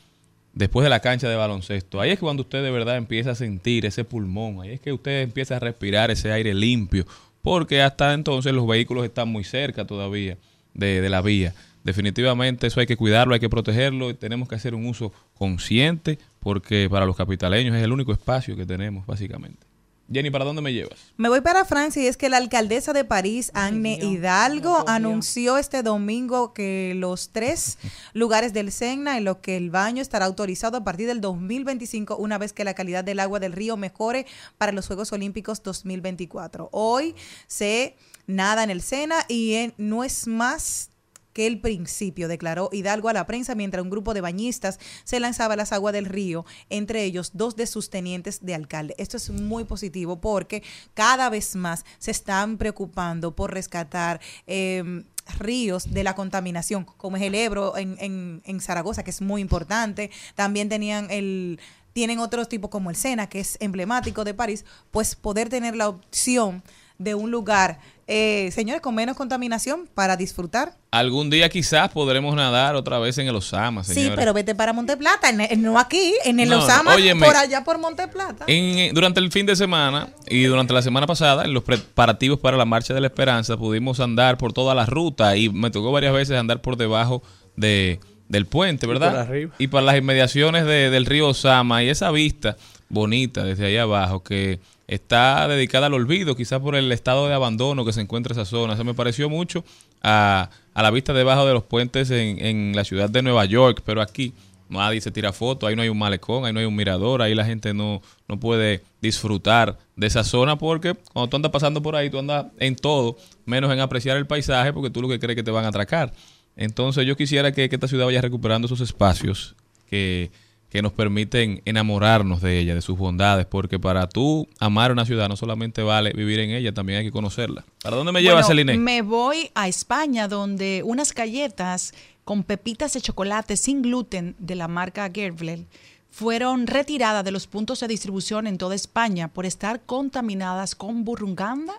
después de la cancha de baloncesto. Ahí es cuando usted de verdad empieza a sentir ese pulmón, ahí es que usted empieza a respirar ese aire limpio, porque hasta entonces los vehículos están muy cerca todavía de, de la vía. Definitivamente eso hay que cuidarlo, hay que protegerlo y tenemos que hacer un uso consciente porque para los capitaleños es el único espacio que tenemos básicamente. Jenny, ¿para dónde me llevas? Me voy para Francia y es que la alcaldesa de París, Anne Hidalgo, anunció este domingo que los tres [laughs] lugares del Sena en los que el baño estará autorizado a partir del 2025, una vez que la calidad del agua del río mejore para los Juegos Olímpicos 2024. Hoy se nada en el Sena y en- no es más que el principio, declaró Hidalgo a la prensa mientras un grupo de bañistas se lanzaba a las aguas del río, entre ellos dos de sus tenientes de alcalde. Esto es muy positivo porque cada vez más se están preocupando por rescatar eh, ríos de la contaminación, como es el Ebro en, en- en Zaragoza, que es muy importante. También tenían el tienen otros tipos como el Sena, que es emblemático de París, pues poder tener la opción de un lugar, eh, señores, con menos contaminación para disfrutar. Algún día quizás podremos nadar otra vez en el Osama, señores. Sí, pero vete para Monteplata, en- en- no aquí, en el No, no, Osama, óyeme. por allá por Monteplata. En- eh, durante el fin de semana y durante la semana pasada, en los preparativos para la Marcha de la Esperanza, pudimos andar por toda la ruta y me tocó varias veces andar por debajo de, del puente, ¿verdad? por arriba. Y para las inmediaciones de- del río Osama y esa vista bonita desde ahí abajo que está dedicada al olvido, quizás por el estado de abandono que se encuentra esa zona. Se me pareció mucho a, a la vista debajo de los puentes en, en la ciudad de Nueva York, pero aquí nadie se tira foto, ahí no hay un malecón, ahí no hay un mirador, ahí la gente no, no puede disfrutar de esa zona porque cuando tú andas pasando por ahí, tú andas en todo, menos en apreciar el paisaje porque tú lo que crees que te van a atracar. Entonces yo quisiera que, que esta ciudad vaya recuperando esos espacios que, que nos permiten enamorarnos de ella, de sus bondades, porque para tú amar una ciudad no solamente vale vivir en ella, también hay que conocerla. ¿Para dónde me lleva Bueno, Celine? Me voy a España, donde unas galletas con pepitas de chocolate sin gluten de la marca Gerblel fueron retiradas de los puntos de distribución en toda España por estar contaminadas con burunganda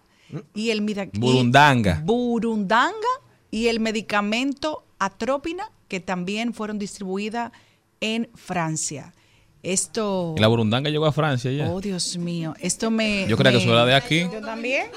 y el y- Burundanga. burundanga y el medicamento atrópina que también fueron distribuidas en Francia. Esto la burundanga llegó a Francia ya. Oh, Dios mío, esto me Yo creo que eso era de aquí. Yo también.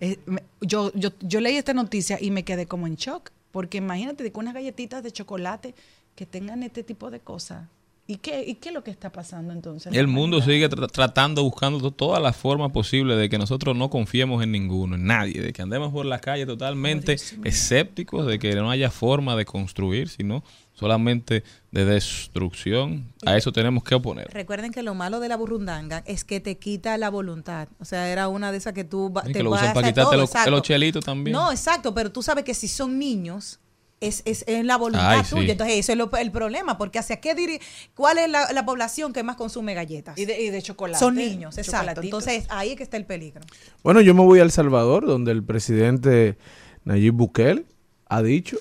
eh, me- yo, yo, yo leí esta noticia y me quedé como en shock, porque imagínate de que unas galletitas de chocolate que tengan este tipo de cosas. ¿Y qué, ¿Y qué es lo que está pasando entonces? El mundo sigue tra- tratando, buscando to- todas las formas posibles de que nosotros no confiemos en ninguno, en nadie, de que andemos por la calle totalmente escépticos, de que no haya forma de construir, sino solamente de destrucción. A eso tenemos que oponer. Recuerden que lo malo de la burundanga es que te quita la voluntad. O sea, era una de esas que tú Y te que lo vas usan a para quitarte todo, los, chelitos también. No, exacto, pero tú sabes que si son niños, es, es, es la voluntad Ay, sí. tuya. Entonces, eso es lo- el problema, porque hacia qué diri- ¿cuál es la, la población que más consume galletas? Y de, y de chocolate. son niños, exacto. Entonces, ahí es que está el peligro. Bueno, yo me voy a El Salvador, donde el presidente Nayib Bukele ha dicho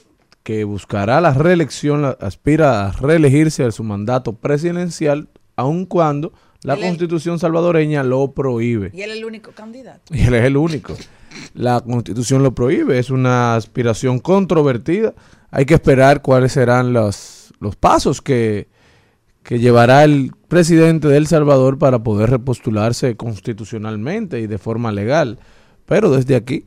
que buscará la reelección, la- aspira a reelegirse a su mandato presidencial, aun cuando la Él es- constitución salvadoreña lo prohíbe. Y él es el único candidato. Y él es el único. La constitución lo prohíbe, es una aspiración controvertida. Hay que esperar cuáles serán los, los pasos que, que llevará el presidente de El Salvador para poder repostularse constitucionalmente y de forma legal. Pero desde aquí,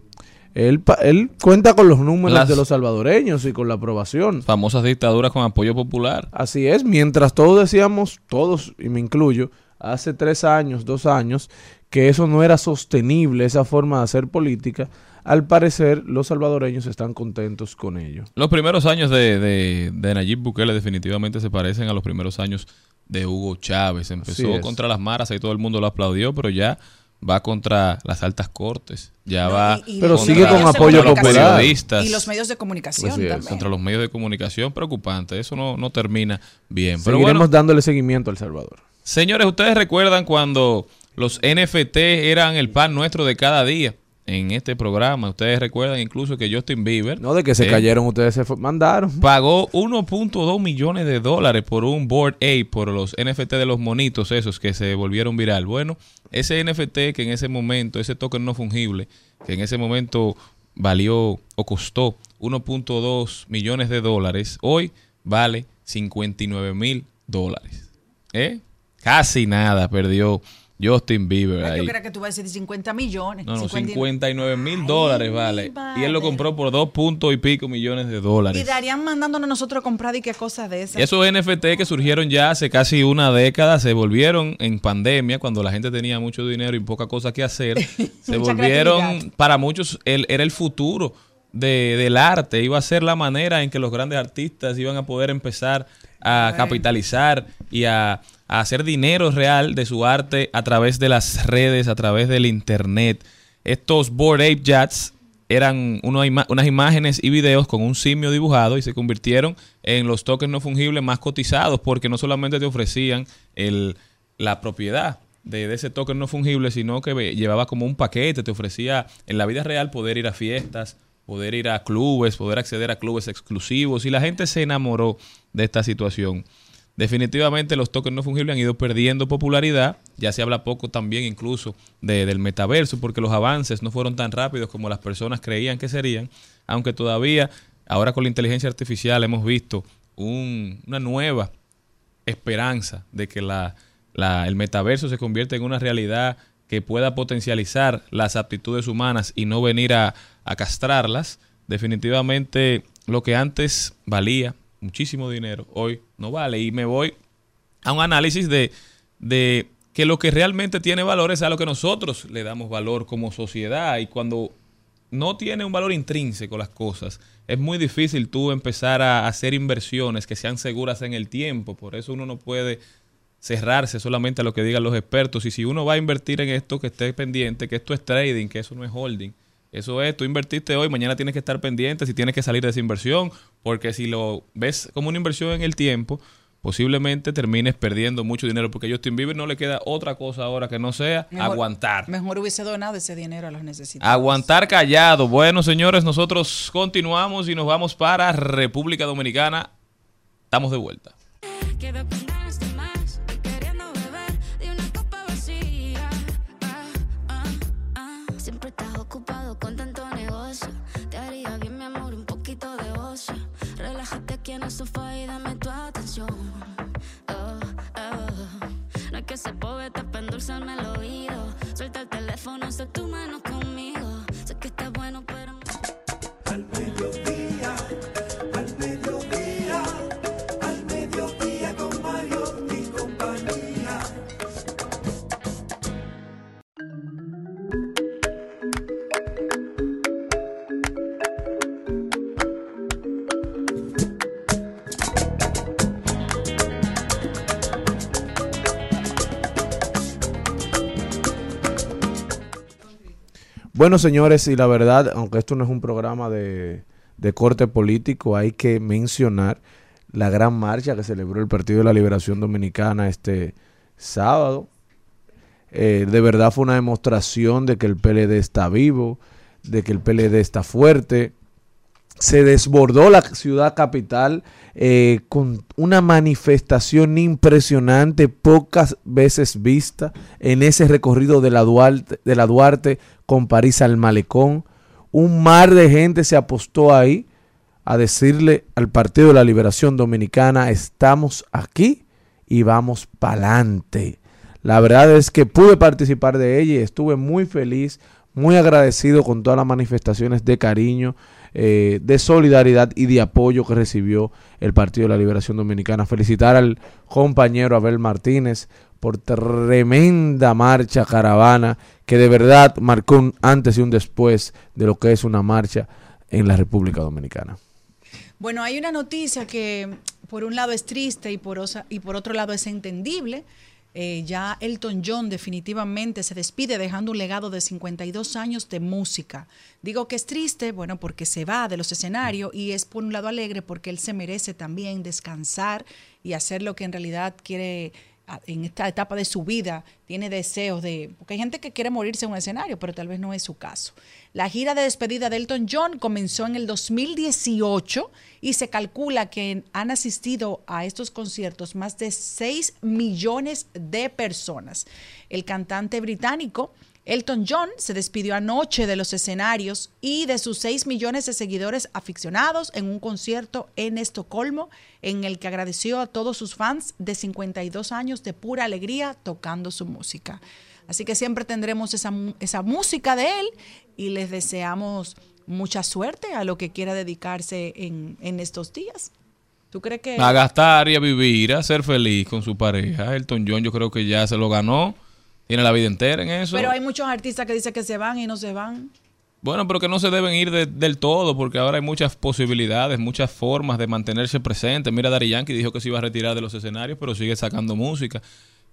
él, él cuenta con los números Las- de los salvadoreños y con la aprobación. Famosas dictaduras con apoyo popular. Así es, mientras todos decíamos, todos, y me incluyo, hace tres años, dos años, que eso no era sostenible, esa forma de hacer política, al parecer los salvadoreños están contentos con ello. Los primeros años de, de, de Nayib Bukele definitivamente se parecen a los primeros años de Hugo Chávez. Empezó contra las maras y todo el mundo lo aplaudió, pero ya va contra las altas cortes. Ya No, va y- y Pero sigue con apoyo contra los popular. periodistas. Y los medios de comunicación también. contra los medios de comunicación preocupante. Eso no, no termina bien. Pero Seguiremos bueno, dándole seguimiento al Salvador. señores, ustedes recuerdan cuando los NFT eran el pan nuestro de cada día en este programa. Ustedes recuerdan incluso que Justin Bieber No de que se eh, cayeron, ustedes se mandaron. pagó 1.2 millones de dólares por un Board A, por los NFT de los monitos esos que se volvieron viral. Bueno, ese NFT que en ese momento, ese token no fungible, que en ese momento valió o costó 1.2 millones de dólares, hoy vale 59 mil dólares. ¿Eh? Casi nada perdió Justin Bieber ahí. Yo creo que tú vas a decir 50 millones. No, no, 59. 59 mil dólares vale. Y él lo compró por dos puntos y pico millones de dólares. Y darían mandándonos nosotros a comprar y qué cosas de esas. Esos NFT que surgieron ya hace casi una década se volvieron en pandemia, cuando la gente tenía mucho dinero y poca cosa que hacer, [laughs] se volvieron, para muchos, el, era el futuro de- del arte, iba a ser la manera en que los grandes artistas iban a poder empezar a capitalizar y a, hacer dinero real de su arte a través de las redes, a través del internet. Estos Bored Ape Jats eran unas imágenes y videos con un simio dibujado y se convirtieron en los tokens no fungibles más cotizados porque no solamente te ofrecían el, la propiedad de, de ese token no fungible, sino que llevaba como un paquete, te ofrecía en la vida real poder ir a fiestas, poder ir a clubes, poder acceder a clubes exclusivos y la gente se enamoró de esta situación. Definitivamente los tokens no fungibles han ido perdiendo popularidad. Ya se habla poco también incluso de- del metaverso, porque los avances no fueron tan rápidos como las personas creían que serían, aunque todavía, ahora con la inteligencia artificial hemos visto un- una nueva esperanza de que la, el metaverso se convierta en una realidad que pueda potencializar las aptitudes humanas y no venir a castrarlas, definitivamente lo que antes valía muchísimo dinero, hoy no vale. Y me voy a un análisis de, de que lo que realmente tiene valor es a lo que nosotros le damos valor como sociedad. Y cuando no tiene un valor intrínseco las cosas, es muy difícil tú empezar a hacer inversiones que sean seguras en el tiempo. Por eso uno no puede cerrarse solamente a lo que digan los expertos. Y si uno va a invertir en esto, que esté pendiente, que esto es trading, que eso no es holding. Eso es, tú invertiste hoy, mañana tienes que estar pendiente si tienes que salir de esa inversión, porque si lo ves como una inversión en el tiempo, posiblemente termines perdiendo mucho dinero, porque a Justin Bieber no le queda otra cosa ahora que no sea Mejor- aguantar. Mejor hubiese donado ese dinero a los necesitados. Aguantar callado. Bueno, señores, nosotros continuamos y nos vamos para República Dominicana. Estamos de vuelta. Quedo con en el sofá y dame tu atención. Oh, oh. No hay que ser poeta para endulzarme el oído. Suelta el teléfono, sé tu mano conmigo. Bueno, señores, y la verdad, aunque esto no es un programa de, de corte político, hay que mencionar la gran marcha que celebró el Partido de la Liberación Dominicana este sábado. Eh, de verdad fue una demostración de que el PLD está vivo, de que el PLD está fuerte. Se desbordó la ciudad capital eh, con una manifestación impresionante, pocas veces vista en ese recorrido de la Duarte, de la Duarte con París al Malecón. Un mar de gente se apostó ahí a decirle al Partido de la Liberación Dominicana, estamos aquí y vamos pa'lante. La verdad es que pude participar de ella y estuve muy feliz, muy agradecido con todas las manifestaciones de cariño, eh, de solidaridad y de apoyo que recibió el Partido de la Liberación Dominicana. Felicitar al compañero Abel Martínez por tremenda marcha caravana que de verdad marcó un antes y un después de lo que es una marcha en la República Dominicana. Bueno, hay una noticia que por un lado es triste y por, osa- y por otro lado es entendible. Eh, ya Elton John definitivamente se despide dejando un legado de 52 años de música. Digo que es triste, bueno, porque se va de los escenarios y es por un lado alegre porque él se merece también descansar y hacer lo que en realidad quiere en esta etapa de su vida, tiene deseos de... Porque hay gente que quiere morirse en un escenario, pero tal vez no es su caso. La gira de despedida de Elton John comenzó en el 2018 y se calcula que han asistido a estos conciertos más de 6 millones de personas. El cantante británico Elton John se despidió anoche de los escenarios y de sus 6 millones de seguidores aficionados en un concierto en Estocolmo en el que agradeció a todos sus fans de 52 años de pura alegría tocando su música. Así que siempre tendremos esa, esa música de él y les deseamos mucha suerte a lo que quiera dedicarse en, en estos días. ¿Tú crees que... A gastar y a vivir, a ser feliz con su pareja. Elton John yo creo que ya se lo ganó. Tiene la vida entera en eso. Pero hay muchos artistas que dicen que se van y no se van. Bueno, pero que no se deben ir de- del todo, porque ahora hay muchas posibilidades, muchas formas de mantenerse presente. Mira, Dari Yankee dijo que se iba a retirar de los escenarios, pero sigue sacando música.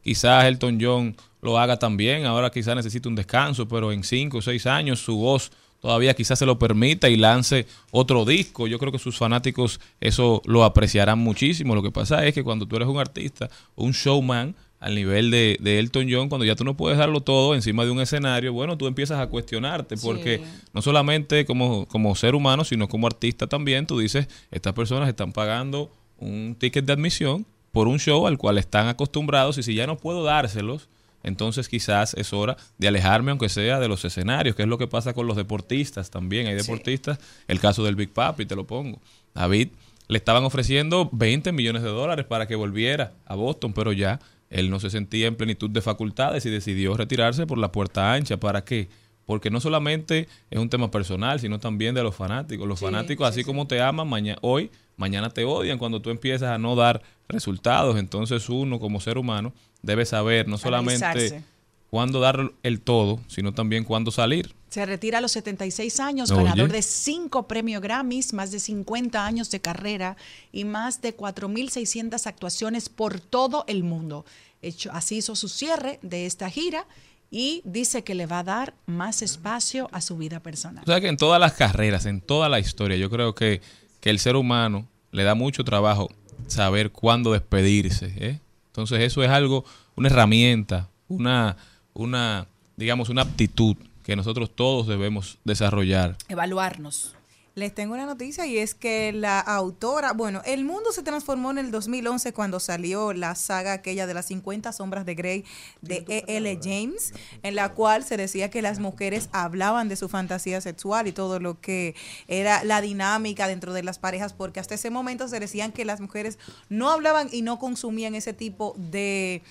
Quizás Elton John lo haga también, ahora quizás necesita un descanso, pero en cinco o seis años su voz todavía quizás se lo permita y lance otro disco. Yo creo que sus fanáticos eso lo apreciarán muchísimo. Lo que pasa es que cuando tú eres un artista, un showman, al nivel de, de Elton John, cuando ya tú no puedes darlo todo encima de un escenario, bueno, tú empiezas a cuestionarte, porque no solamente como, como ser humano, sino como artista también, tú dices, estas personas están pagando un ticket de admisión por un show al cual están acostumbrados y si ya no puedo dárselos, entonces quizás es hora de alejarme, aunque sea de los escenarios, que es lo que pasa con los deportistas también. Hay deportistas, el caso del Big Papi, te lo pongo. David le estaban ofreciendo 20 millones de dólares para que volviera a Boston, pero ya él no se sentía en plenitud de facultades y decidió retirarse por la puerta ancha. ¿Para qué? Porque no solamente es un tema personal, sino también de los fanáticos. Los fanáticos, así como te aman mañana, hoy, mañana te odian cuando tú empiezas a no dar resultados. Entonces uno como ser humano debe saber no solamente cuándo dar el todo, sino también cuándo salir. Se retira a los 76 años, Oye. ganador de 5 premios Grammys, más de 50 años de carrera y más de 4.600 actuaciones por todo el mundo. Hecho, así hizo su cierre de esta gira y dice que le va a dar más espacio a su vida personal. O sea que en todas las carreras, en toda la historia, yo creo que, que el ser humano le da mucho trabajo saber cuándo despedirse. ¿eh? Entonces eso es algo, una herramienta, una, una, digamos, una aptitud que nosotros todos debemos desarrollar. Evaluarnos. Les tengo una noticia y es que la autora, bueno, el mundo se transformó en el 2011 cuando salió la saga aquella de las 50 sombras de Grey de E.L. James, en la cual se decía que las mujeres hablaban de su fantasía sexual y todo lo que era la dinámica dentro de las parejas, porque hasta ese momento se decían que las mujeres no hablaban y no consumían ese tipo de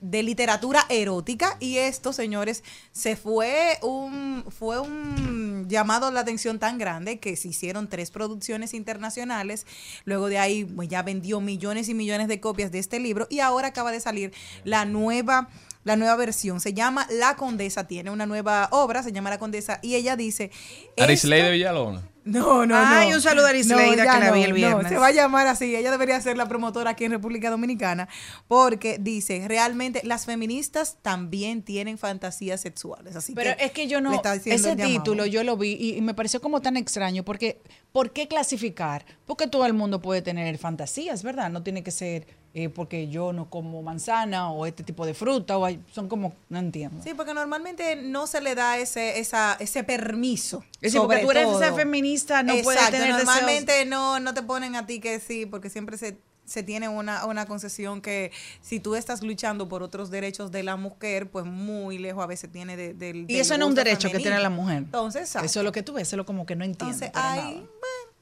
de literatura erótica y esto, señores, se fue un fue un llamado a la atención tan grande que se hicieron tres producciones internacionales. Luego de ahí pues, ya vendió millones y millones de copias de este libro y ahora acaba de salir la nueva la nueva versión. Se llama La Condesa, tiene una nueva obra, se llama La Condesa y ella dice Arisley de Villalona. No, no, Ay, no. un saludo a Arisleida, ya que la vi el no, viernes. se va a llamar así. Ella debería ser la promotora aquí en República Dominicana porque dice, realmente las feministas también tienen fantasías sexuales. Así Pero que es que yo no, ese título yo lo vi y, y me pareció como tan extraño porque ¿por qué clasificar? Porque todo el mundo puede tener fantasías, ¿verdad? No tiene que ser eh, porque yo no como manzana o este tipo de fruta o hay- son como no entiendo. Sí, porque normalmente no se le da ese esa, ese permiso. Es decir, porque tú eres todo. esa feminista, no puedes tener deseos. Normalmente no, no te ponen a ti que sí, porque siempre se, se tiene una, una concesión que si tú estás luchando por otros derechos de la mujer, pues muy lejos a veces tiene de- del Y del eso no es un derecho que tiene la mujer. Entonces. Eso es lo que tú ves, eso es lo como que no entiendo. Entonces, nada. bueno,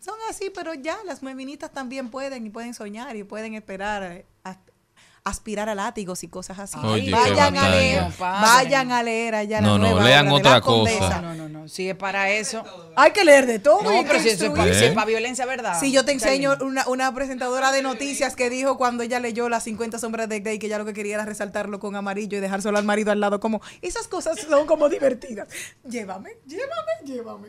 son así, pero ya las feministas también pueden y pueden soñar y pueden esperar, eh, aspirar a látigos y cosas así. Oye, vayan a leer, No, vayan a leer allá No, la no, nueva lean obra de otra La cosa. Condesa. No, no, no. Si es para eso. Hay que leer de todo. No, hay pero que si eso es para. ¿Eh? si es para violencia, ¿verdad? Sí, yo te enseño una, una presentadora de noticias que dijo cuando ella leyó las 50 sombras de Grey que ella lo que quería era resaltarlo con amarillo y dejar solo al marido al lado como esas cosas son como divertidas. Llévame, llévame, llévame.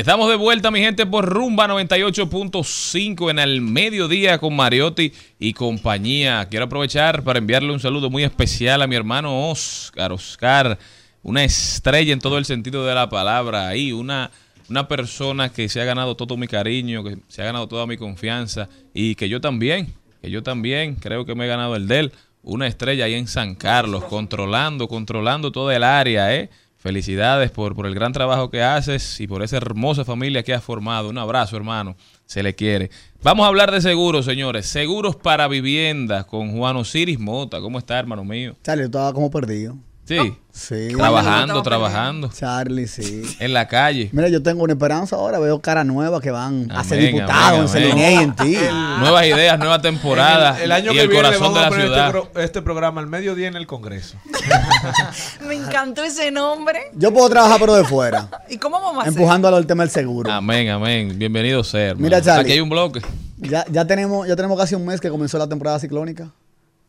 Estamos de vuelta, mi gente, por Rumba 98.5 en el mediodía con Mariotti y compañía. Quiero aprovechar para enviarle un saludo muy especial a mi hermano Oscar. Oscar, una estrella en todo el sentido de la palabra. Ahí, una, una persona que se ha ganado todo mi cariño, que se ha ganado toda mi confianza y que yo también, que yo también creo que me he ganado el de él. Una estrella ahí en San Carlos, controlando, controlando toda el área, ¿eh? Felicidades por, por el gran trabajo que haces y por esa hermosa familia que has formado. Un abrazo, hermano. Se le quiere. Vamos a hablar de seguros, señores. Seguros para viviendas con Juan Osiris Mota. ¿Cómo está, hermano mío? Yo estaba como perdido. Sí. Sí. Trabajando, trabajando. Charlie, sí. [laughs] En la calle. Mira, yo tengo una esperanza ahora. Veo caras nuevas que van a ser diputados amén, en amén. Celine en ti. [laughs] Nuevas ideas, nueva temporada. El, el año y que el viene corazón vamos de a la poner ciudad. este, pro- este programa al mediodía en el Congreso. [laughs] Me encantó ese nombre. Yo puedo trabajar, pero de fuera. ¿Y cómo vamos a hacer? empujando al tema del seguro. Amén, amén. Bienvenido ser. Mira. Charlie. Aquí hay un bloque. Ya, ya, tenemos, ya tenemos casi un mes que comenzó la temporada ciclónica.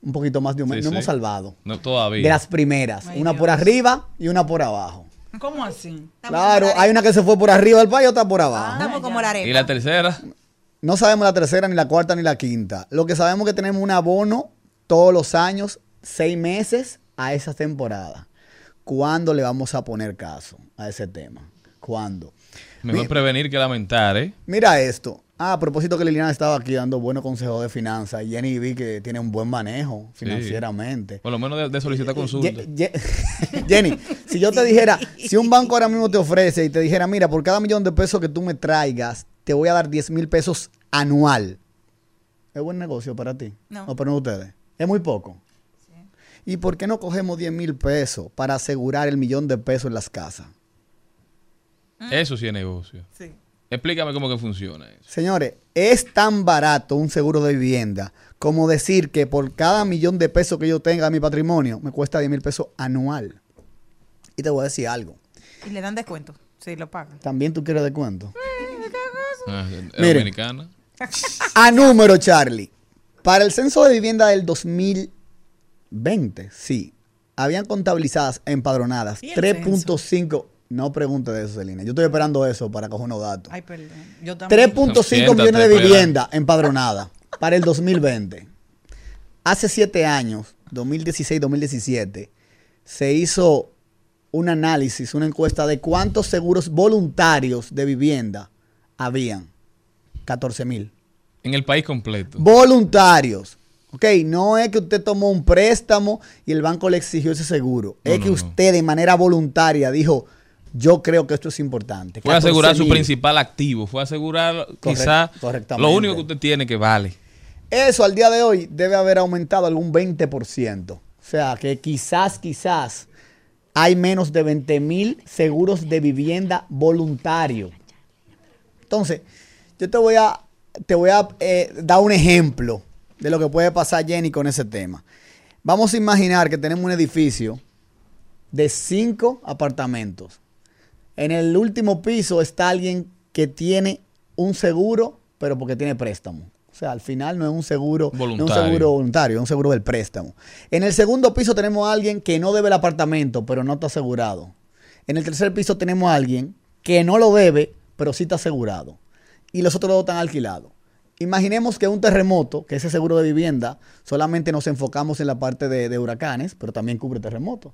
Un poquito más de un mes. Sí, sí. hemos salvado. No, todavía. De las primeras. Ay, una Dios. por arriba y una por abajo. ¿Cómo así? Claro, hay una que se fue por arriba del país y otra por abajo. Estamos como la ¿Y arepa. la tercera? No sabemos la tercera, ni la cuarta, ni la quinta. Lo que sabemos es que tenemos un abono todos los años, seis meses a esa temporada. ¿Cuándo le vamos a poner caso a ese tema? ¿Cuándo? Mejor Mi- prevenir que lamentar, ¿eh? Mira esto. Ah, a propósito que Liliana estaba aquí dando buenos consejos de finanzas. Jenny vi que tiene un buen manejo Sí. financieramente. Por lo menos de, de solicitar consulta. Ye- Ye- [laughs] Jenny, si yo te dijera, si un banco ahora mismo te ofrece y te dijera, mira, por cada millón de pesos que tú me traigas, te voy a dar 10 mil pesos anual. ¿Es buen negocio para ti? No. ¿O para ustedes? Es muy poco. ¿Y por qué no cogemos 10 mil pesos para asegurar el millón de pesos en las casas? Eso sí es negocio. Sí. Explícame cómo que funciona eso. Señores, es tan barato un seguro de vivienda como decir que por cada millón de pesos que yo tenga en mi patrimonio, me cuesta 10 mil pesos anual. Y te voy a decir algo. Y le dan descuento. Sí, lo pagan. También tú quieres descuento. Ah, ¿es Miren. dominicana. [laughs] A número, Charlie. Para el censo de vivienda del 2020, sí, habían contabilizadas empadronadas ¿Y el 3.5. No pregunte de eso, Celina. Yo estoy esperando eso para coger unos datos. Ay, perdón. Yo también. 3.5 Siéntate, millones de viviendas empadronadas para el 2020. Hace siete años, 2016-2017, se hizo un análisis, una encuesta de cuántos seguros voluntarios de vivienda habían. 14 mil. En el país completo. Voluntarios. Ok, no es que usted tomó un préstamo y el banco le exigió ese seguro. No, es no, que no. usted de manera voluntaria dijo, yo creo que esto es importante. Fue asegurar su 14,000. principal activo. Fue asegurar quizá correctamente. lo único que usted tiene que vale. Eso al día de hoy debe haber aumentado algún 20%. O sea, que quizás, quizás hay menos de 20 mil seguros de vivienda voluntario. Entonces, yo te voy a, te voy a eh, dar un ejemplo de lo que puede pasar, Jenny, con ese tema. Vamos a imaginar que tenemos un edificio de cinco apartamentos. En el último piso está alguien que tiene un seguro, pero porque tiene préstamo. O sea, al final no es un seguro no es un Voluntario. seguro voluntario, es un seguro del préstamo. En el segundo piso tenemos a alguien que no debe el apartamento, pero no está asegurado. En el tercer piso tenemos a alguien que no lo debe, pero sí está asegurado. Y los otros dos están alquilados. Imaginemos que un terremoto, que ese seguro de vivienda, solamente nos enfocamos en la parte de, de huracanes, pero también cubre terremotos.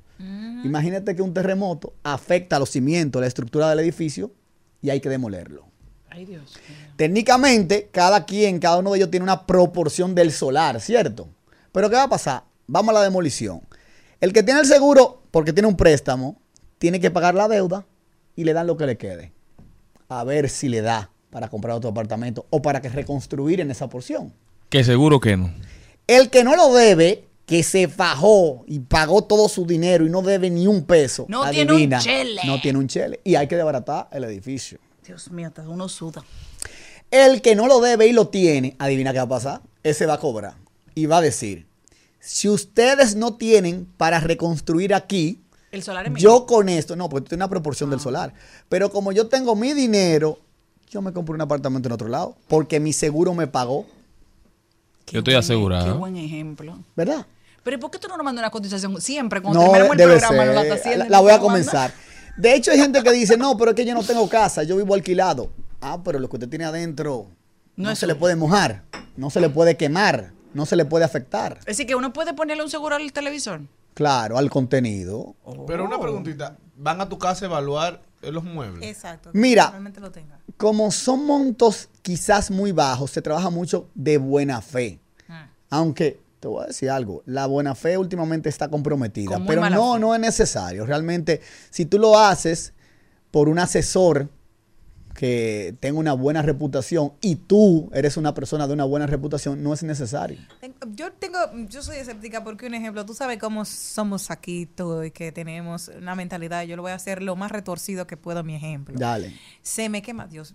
Imagínate que un terremoto afecta a los cimientos, la estructura del edificio y hay que demolerlo. Ay, Dios. Técnicamente, cada quien, cada uno de ellos tiene una proporción del solar, ¿cierto? Pero ¿qué va a pasar? Vamos a la demolición. El que tiene el seguro, porque tiene un préstamo, tiene que pagar la deuda y le dan lo que le quede. A ver si le da para comprar otro apartamento o para que reconstruir en esa porción. Que seguro que no. El que no lo debe, que se fajó y pagó todo su dinero y no debe ni un peso, No tiene un chele. No tiene un chele. Y hay que desbaratar el edificio. Dios mío, hasta uno suda. El que no lo debe y lo tiene, adivina qué va a pasar. Ese va a cobrar y va a decir, si ustedes no tienen para reconstruir aquí, El solar es mío. yo con esto, no, porque tú tienes una proporción del solar, pero como yo tengo mi dinero, yo me compro un apartamento en otro lado, porque mi seguro me pagó, Qué Yo estoy buen- asegurado. Qué buen ejemplo. ¿verdad? Pero ¿y por qué tú no nos mandas una cotización siempre? Cuando No, terminamos el programa, ser. nos la, está haciendo La, voy a manda. comenzar. De hecho, hay gente que dice, no, pero es que yo no tengo casa, yo vivo alquilado. Ah, pero lo que usted tiene adentro no, No se le puede mojar, no se le puede quemar, no se le puede afectar. Es decir, que uno puede ponerle un seguro al televisor. Claro, al contenido. Pero una preguntita, ¿van a tu casa a evaluar los muebles? Exacto. Mira. Realmente lo tenga. Como son montos quizás muy bajos, se trabaja mucho de buena fe. Ah. Aunque, te voy a decir algo, la buena fe últimamente está comprometida. Pero no, fe. no es necesario. Realmente, si tú lo haces por un asesor que tenga una buena reputación y tú eres una persona de una buena reputación, no es necesario. Yo tengo, yo soy escéptica porque un ejemplo, tú sabes cómo somos aquí todo y que tenemos una mentalidad, yo lo voy a hacer lo más retorcido que puedo mi ejemplo. Dale. Se me quema, Dios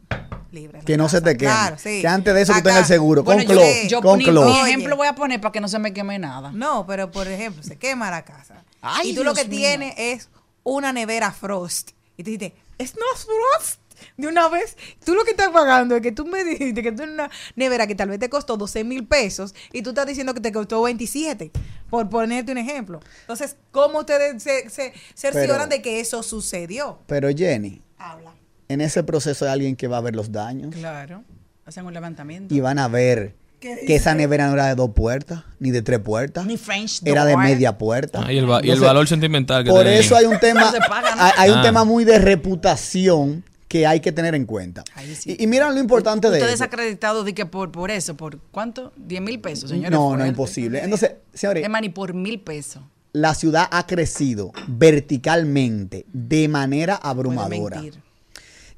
libre. Que no se te queme. Claro, sí. Que antes de eso tú Acá. tengas el seguro. Bueno, con yo clo. sé. Yo con mi ejemplo voy a poner para que no se me queme nada. No, pero por ejemplo, se quema la casa. Ay, y tú lo que mío. tienes es una nevera Frost. Y tú dices, es no Frost. De una vez, tú lo que estás pagando es que tú me dijiste que tú en una nevera que tal vez te costó 12 mil pesos y tú estás diciendo que te costó 27, por ponerte un ejemplo. Entonces, ¿cómo ustedes se, se cercioran Pero- de que eso sucedió? Pero Jenny, Habla. en ese proceso hay alguien que va a ver los daños. Claro. Hacen un levantamiento. y van a ver que esa nevera no era de dos puertas, ni de tres puertas. Ni French Era de media puerta. Ah, y el, va- y el valor sentimental que Por tenía. eso hay un [laughs] tema, No se paga, ¿no? hay, hay un Ah. tema muy de reputación que hay que tener en cuenta. Sí. Y, y miren lo importante de Usted eso. desacreditado de que por, por eso, ¿por cuánto? 10 mil pesos, señores. No, no, imposible. Entonces, señores, Es más, ni por mil pesos. la ciudad ha crecido verticalmente de manera abrumadora. mentir.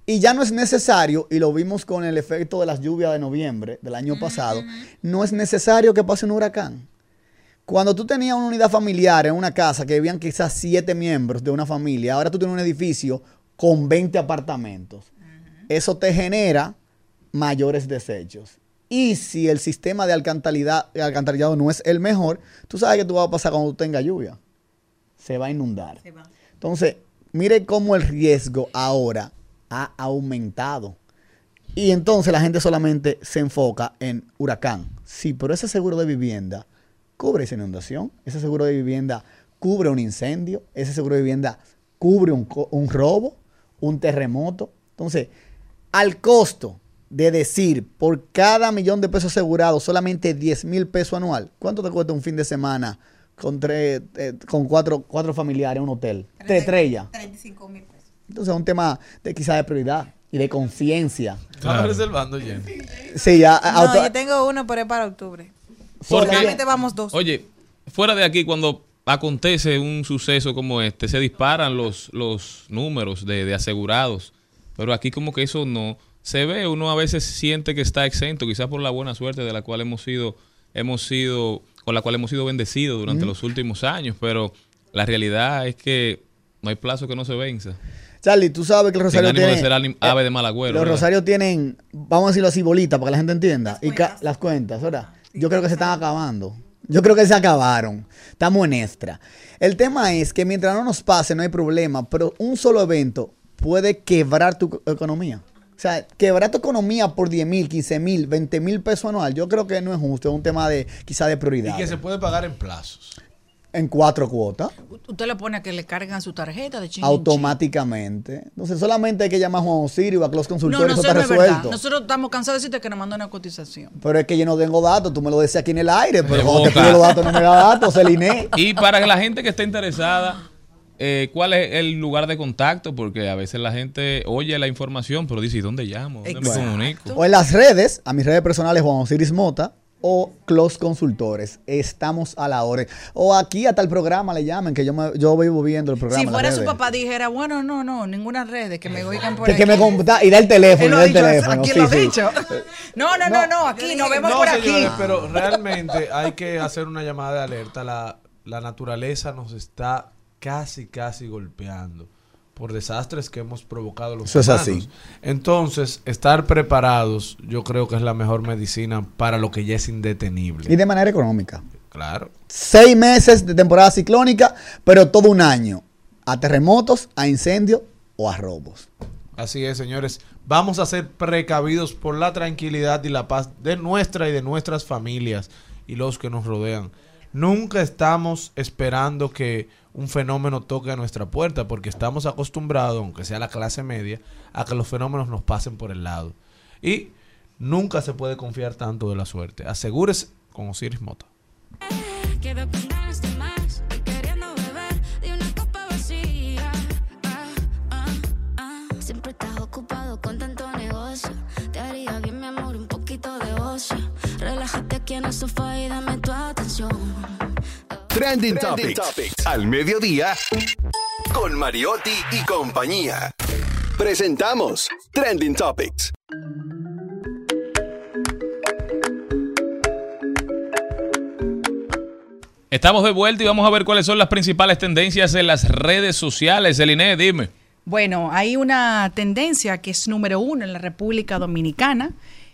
Y ya no es necesario, y lo vimos con el efecto de las lluvias de noviembre del año pasado, no es necesario que pase un huracán. Cuando tú tenías una unidad familiar en una casa que vivían quizás siete miembros de una familia, ahora tú tienes un edificio con 20 apartamentos. Eso te genera mayores desechos. Y si el sistema de alcantarillado, alcantarillado no es el mejor, tú sabes que tú vas a pasar cuando tenga lluvia. Se va a inundar. Entonces, mire cómo el riesgo ahora ha aumentado. Y entonces la gente solamente se enfoca en huracán. Sí, pero ese seguro de vivienda cubre esa inundación. Ese seguro de vivienda cubre un incendio. Ese seguro de vivienda cubre un, un robo, un terremoto. Entonces, al costo de decir por cada millón de pesos asegurados solamente 10 mil pesos anual, ¿cuánto te cuesta un fin de semana con, tres, eh, con cuatro, cuatro familiares en un hotel? Tres estrellas. 35 mil pesos. Entonces es un tema de quizá de prioridad y de conciencia. Estaba Claro. reservando, Jenny. Sí, ya. No, auto- yo tengo uno, pero es para octubre. Porque- Solamente vamos dos. Oye, fuera de aquí, cuando acontece un suceso como este, se disparan los, los números de, de asegurados. Pero aquí como que eso no se ve. Uno a veces siente que está exento, quizás por la buena suerte de la cual hemos sido, hemos sido, con la cual hemos sido bendecidos durante los últimos años. Pero la realidad es que no hay plazo que no se venza. Charlie, tú sabes que los rosarios ánimo de tienen. ser anim- ave de mal agüero, Los ¿verdad? rosarios tienen, vamos a decirlo así, bolitas para que la gente entienda. y ca- las cuentas, ¿verdad? Yo creo que se están acabando. Yo creo que se acabaron. Estamos en extra. El tema es que mientras no nos pase, no hay problema. Pero un solo evento puede quebrar tu co- economía. O sea, quebrar tu economía por 10 mil, 15 mil, 20 mil pesos anual, yo creo que no es justo. Es un tema de quizá de Y prioridad. que se puede pagar en plazos. En cuatro cuotas. Usted le pone a que le cargan su tarjeta de ching automáticamente. Entonces solamente hay que llamar a Juan Osirio a los No, consultores, no, eso eso está no es verdad. resuelto. Nosotros estamos cansados de decirte que nos manda una cotización. Pero es que yo no tengo datos, tú me lo decías aquí en el aire, pero De cuando te pido los datos no me da datos, el INE. [laughs] Y para la gente que esté interesada, eh, ¿cuál es el lugar de contacto? Porque a veces la gente oye la información, pero dice, ¿y dónde llamo? ¿Dónde me comunico? O en las redes, a mis redes personales Juan Osiris Mota o Close Consultores. Estamos a la orden. O aquí hasta el programa le llamen, que yo, me, yo vivo viendo el programa. Si fuera su papá dijera, bueno, no, no, ninguna red, que me oigan por Que, aquí. que me computa y da el teléfono, ha el teléfono. aquí sí, lo ha sí. dicho. No, no, no, no, aquí nos vemos No, por aquí. pero realmente hay que hacer una llamada de alerta. La, la naturaleza nos está casi, casi golpeando por desastres que hemos provocado los Eso es humanos. así. Entonces, estar preparados yo creo que es la mejor medicina para lo que ya es indetenible. Y de manera económica. Claro. Seis meses de temporada ciclónica, pero todo un año. A terremotos, a incendios o a robos. Así es, señores. Vamos a ser precavidos por la tranquilidad y la paz de nuestra y de nuestras familias y los que nos rodean. Nunca estamos esperando que un fenómeno toque a nuestra puerta porque estamos acostumbrados, aunque sea la clase media, a que los fenómenos nos pasen por el lado. Y nunca se puede confiar tanto de la suerte. Asegúrese con Osiris Mota. Aquí en el sofá y dame. Trending, Topics. Al mediodía. Con Mariotti y compañía. Presentamos Trending Topics. Estamos de vuelta y vamos a ver cuáles son las principales tendencias en las redes sociales. Eline, dime. Bueno, hay una tendencia que es número uno en la República Dominicana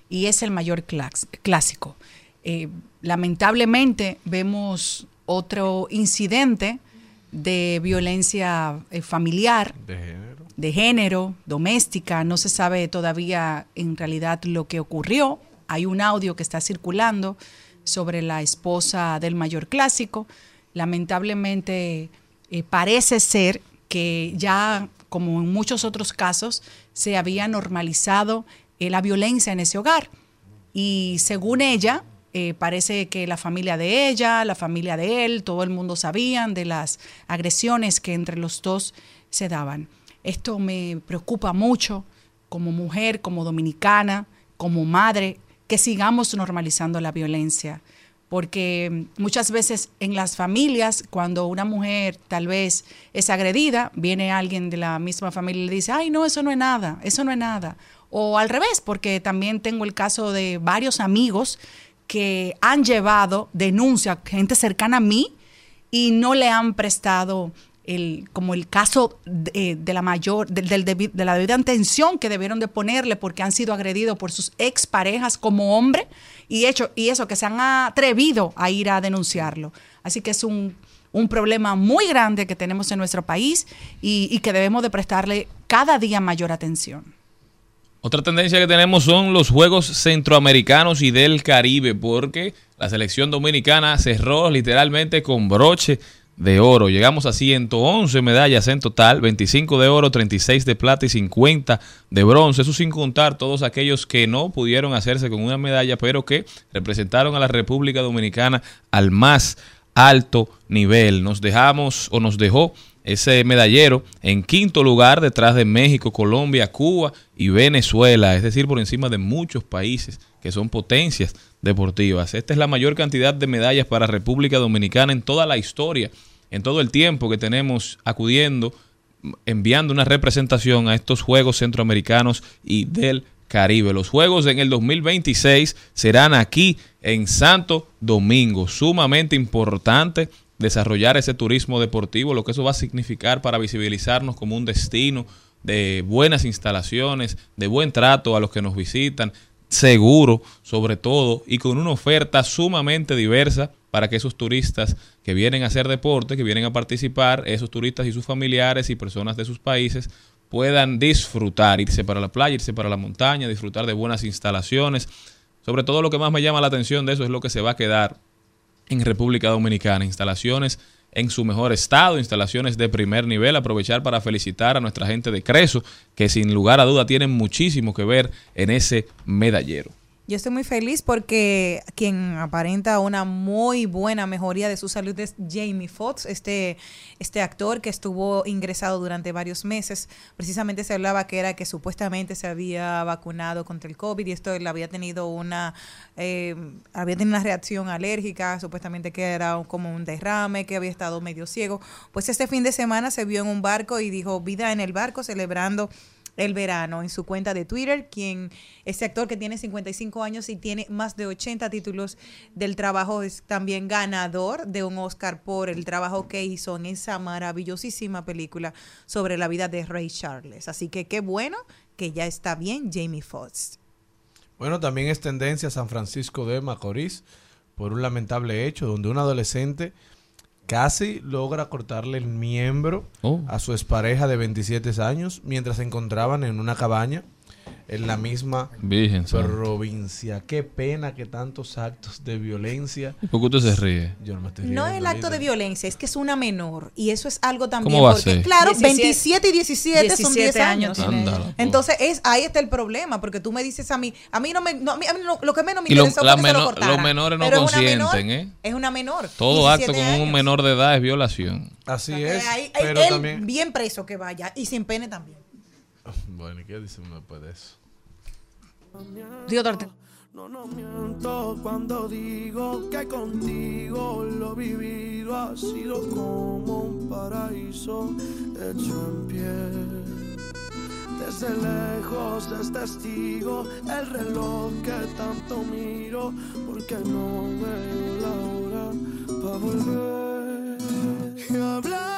y es el mayor clásico. Eh, lamentablemente vemos otro incidente de violencia eh, familiar, De género. de género, doméstica. No se sabe todavía en realidad lo que ocurrió. Hay un audio que está circulando sobre la esposa del mayor clásico. Lamentablemente eh, parece ser que ya, como en muchos otros casos, se había normalizado eh, la violencia en ese hogar. Y según ella, eh, parece que la familia de ella, la familia de él, todo el mundo sabían de las agresiones que entre los dos se daban. Esto me preocupa mucho como mujer, como dominicana, como madre, que sigamos normalizando la violencia. Porque muchas veces en las familias, cuando una mujer tal vez es agredida, viene alguien de la misma familia y le dice, ay, no, eso no es nada, eso no es nada. O al revés, porque también tengo el caso de varios amigos que han llevado denuncia, gente cercana a mí, y no le han prestado el, como el caso de, de la mayor, debi- de, la debida atención que debieron de ponerle porque han sido agredidos por sus exparejas como hombre y hecho, y eso, que se han atrevido a ir a denunciarlo. Así que es un, un problema muy grande que tenemos en nuestro país y, y que debemos de prestarle cada día mayor atención. Otra tendencia que tenemos son los Juegos Centroamericanos y del Caribe, porque la selección dominicana cerró literalmente con broche de oro. Llegamos a 111 medallas en total, 25 de oro, 36 de plata y 50 de bronce. Eso sin contar todos aquellos que no pudieron hacerse con una medalla, pero que representaron a la República Dominicana al más alto nivel. Nos dejamos o nos dejó ese medallero en quinto lugar detrás de México, Colombia, Cuba y Venezuela, es decir, por encima de muchos países que son potencias deportivas. Esta es la mayor cantidad de medallas para República Dominicana en toda la historia, en todo el tiempo que tenemos acudiendo, enviando una representación a estos Juegos Centroamericanos y del Caribe. Los Juegos en el 2026 serán aquí en Santo Domingo, sumamente importante desarrollar ese turismo deportivo, lo que eso va a significar para visibilizarnos como un destino de buenas instalaciones, de buen trato a los que nos visitan, seguro sobre todo y con una oferta sumamente diversa para que esos turistas que vienen a hacer deporte, que vienen a participar, esos turistas y sus familiares y personas de sus países puedan disfrutar, irse para la playa, irse para la montaña, disfrutar de buenas instalaciones. Sobre todo lo que más me llama la atención de eso es lo que se va a quedar en República Dominicana. Instalaciones en su mejor estado, instalaciones de primer nivel. Aprovechar para felicitar a nuestra gente de Creso, que sin lugar a duda tienen muchísimo que ver en ese medallero. Yo estoy muy feliz porque quien aparenta una muy buena mejoría de su salud es Jamie Foxx, este, este actor que estuvo ingresado durante varios meses. Precisamente se hablaba que era que supuestamente se había vacunado contra el COVID y esto él había tenido una, eh, había tenido una reacción alérgica, supuestamente que era como un derrame, que había estado medio ciego. Pues este fin de semana se vio en un barco y dijo vida en el barco celebrando el verano en su cuenta de Twitter, quien este actor que tiene 55 años y tiene más de 80 títulos del trabajo es también ganador de un Oscar por el trabajo que hizo en esa maravillosísima película sobre la vida de Ray Charles. Así que qué bueno que ya está bien Jamie Foxx. Bueno, también es tendencia San Francisco de Macorís por un lamentable hecho donde un adolescente casi logra cortarle el miembro Oh. a su expareja de 27 años mientras se encontraban en una cabaña en la misma Virgen santa. provincia. Qué pena que tantos actos de violencia. ¿Por qué usted se ríe? Yo no me estoy No es riendo, el acto de violencia, es que es una menor. Y eso es algo también. ¿Cómo va a porque, ser? claro, 17 27 y 17 son 10 17 años. Entonces, es, ahí está el problema, porque tú me dices a mí, a mí no me, no, a mí- a mí lo, lo que menos me lo- fue que se lo los menores no Pero es una menor, consienten, ¿eh? Es una menor. Todo acto 17 con un menor de edad es violación. Así es, ahí pero él también... bien preso que vaya, y sin pene también. [laughs] Bueno, ¿y qué dice uno después de eso? Digo, Torte- No, no miento cuando digo que contigo lo vivido ha sido como un paraíso hecho en pie. Desde lejos es testigo el reloj que tanto miro porque no veo la hora para volver y hablar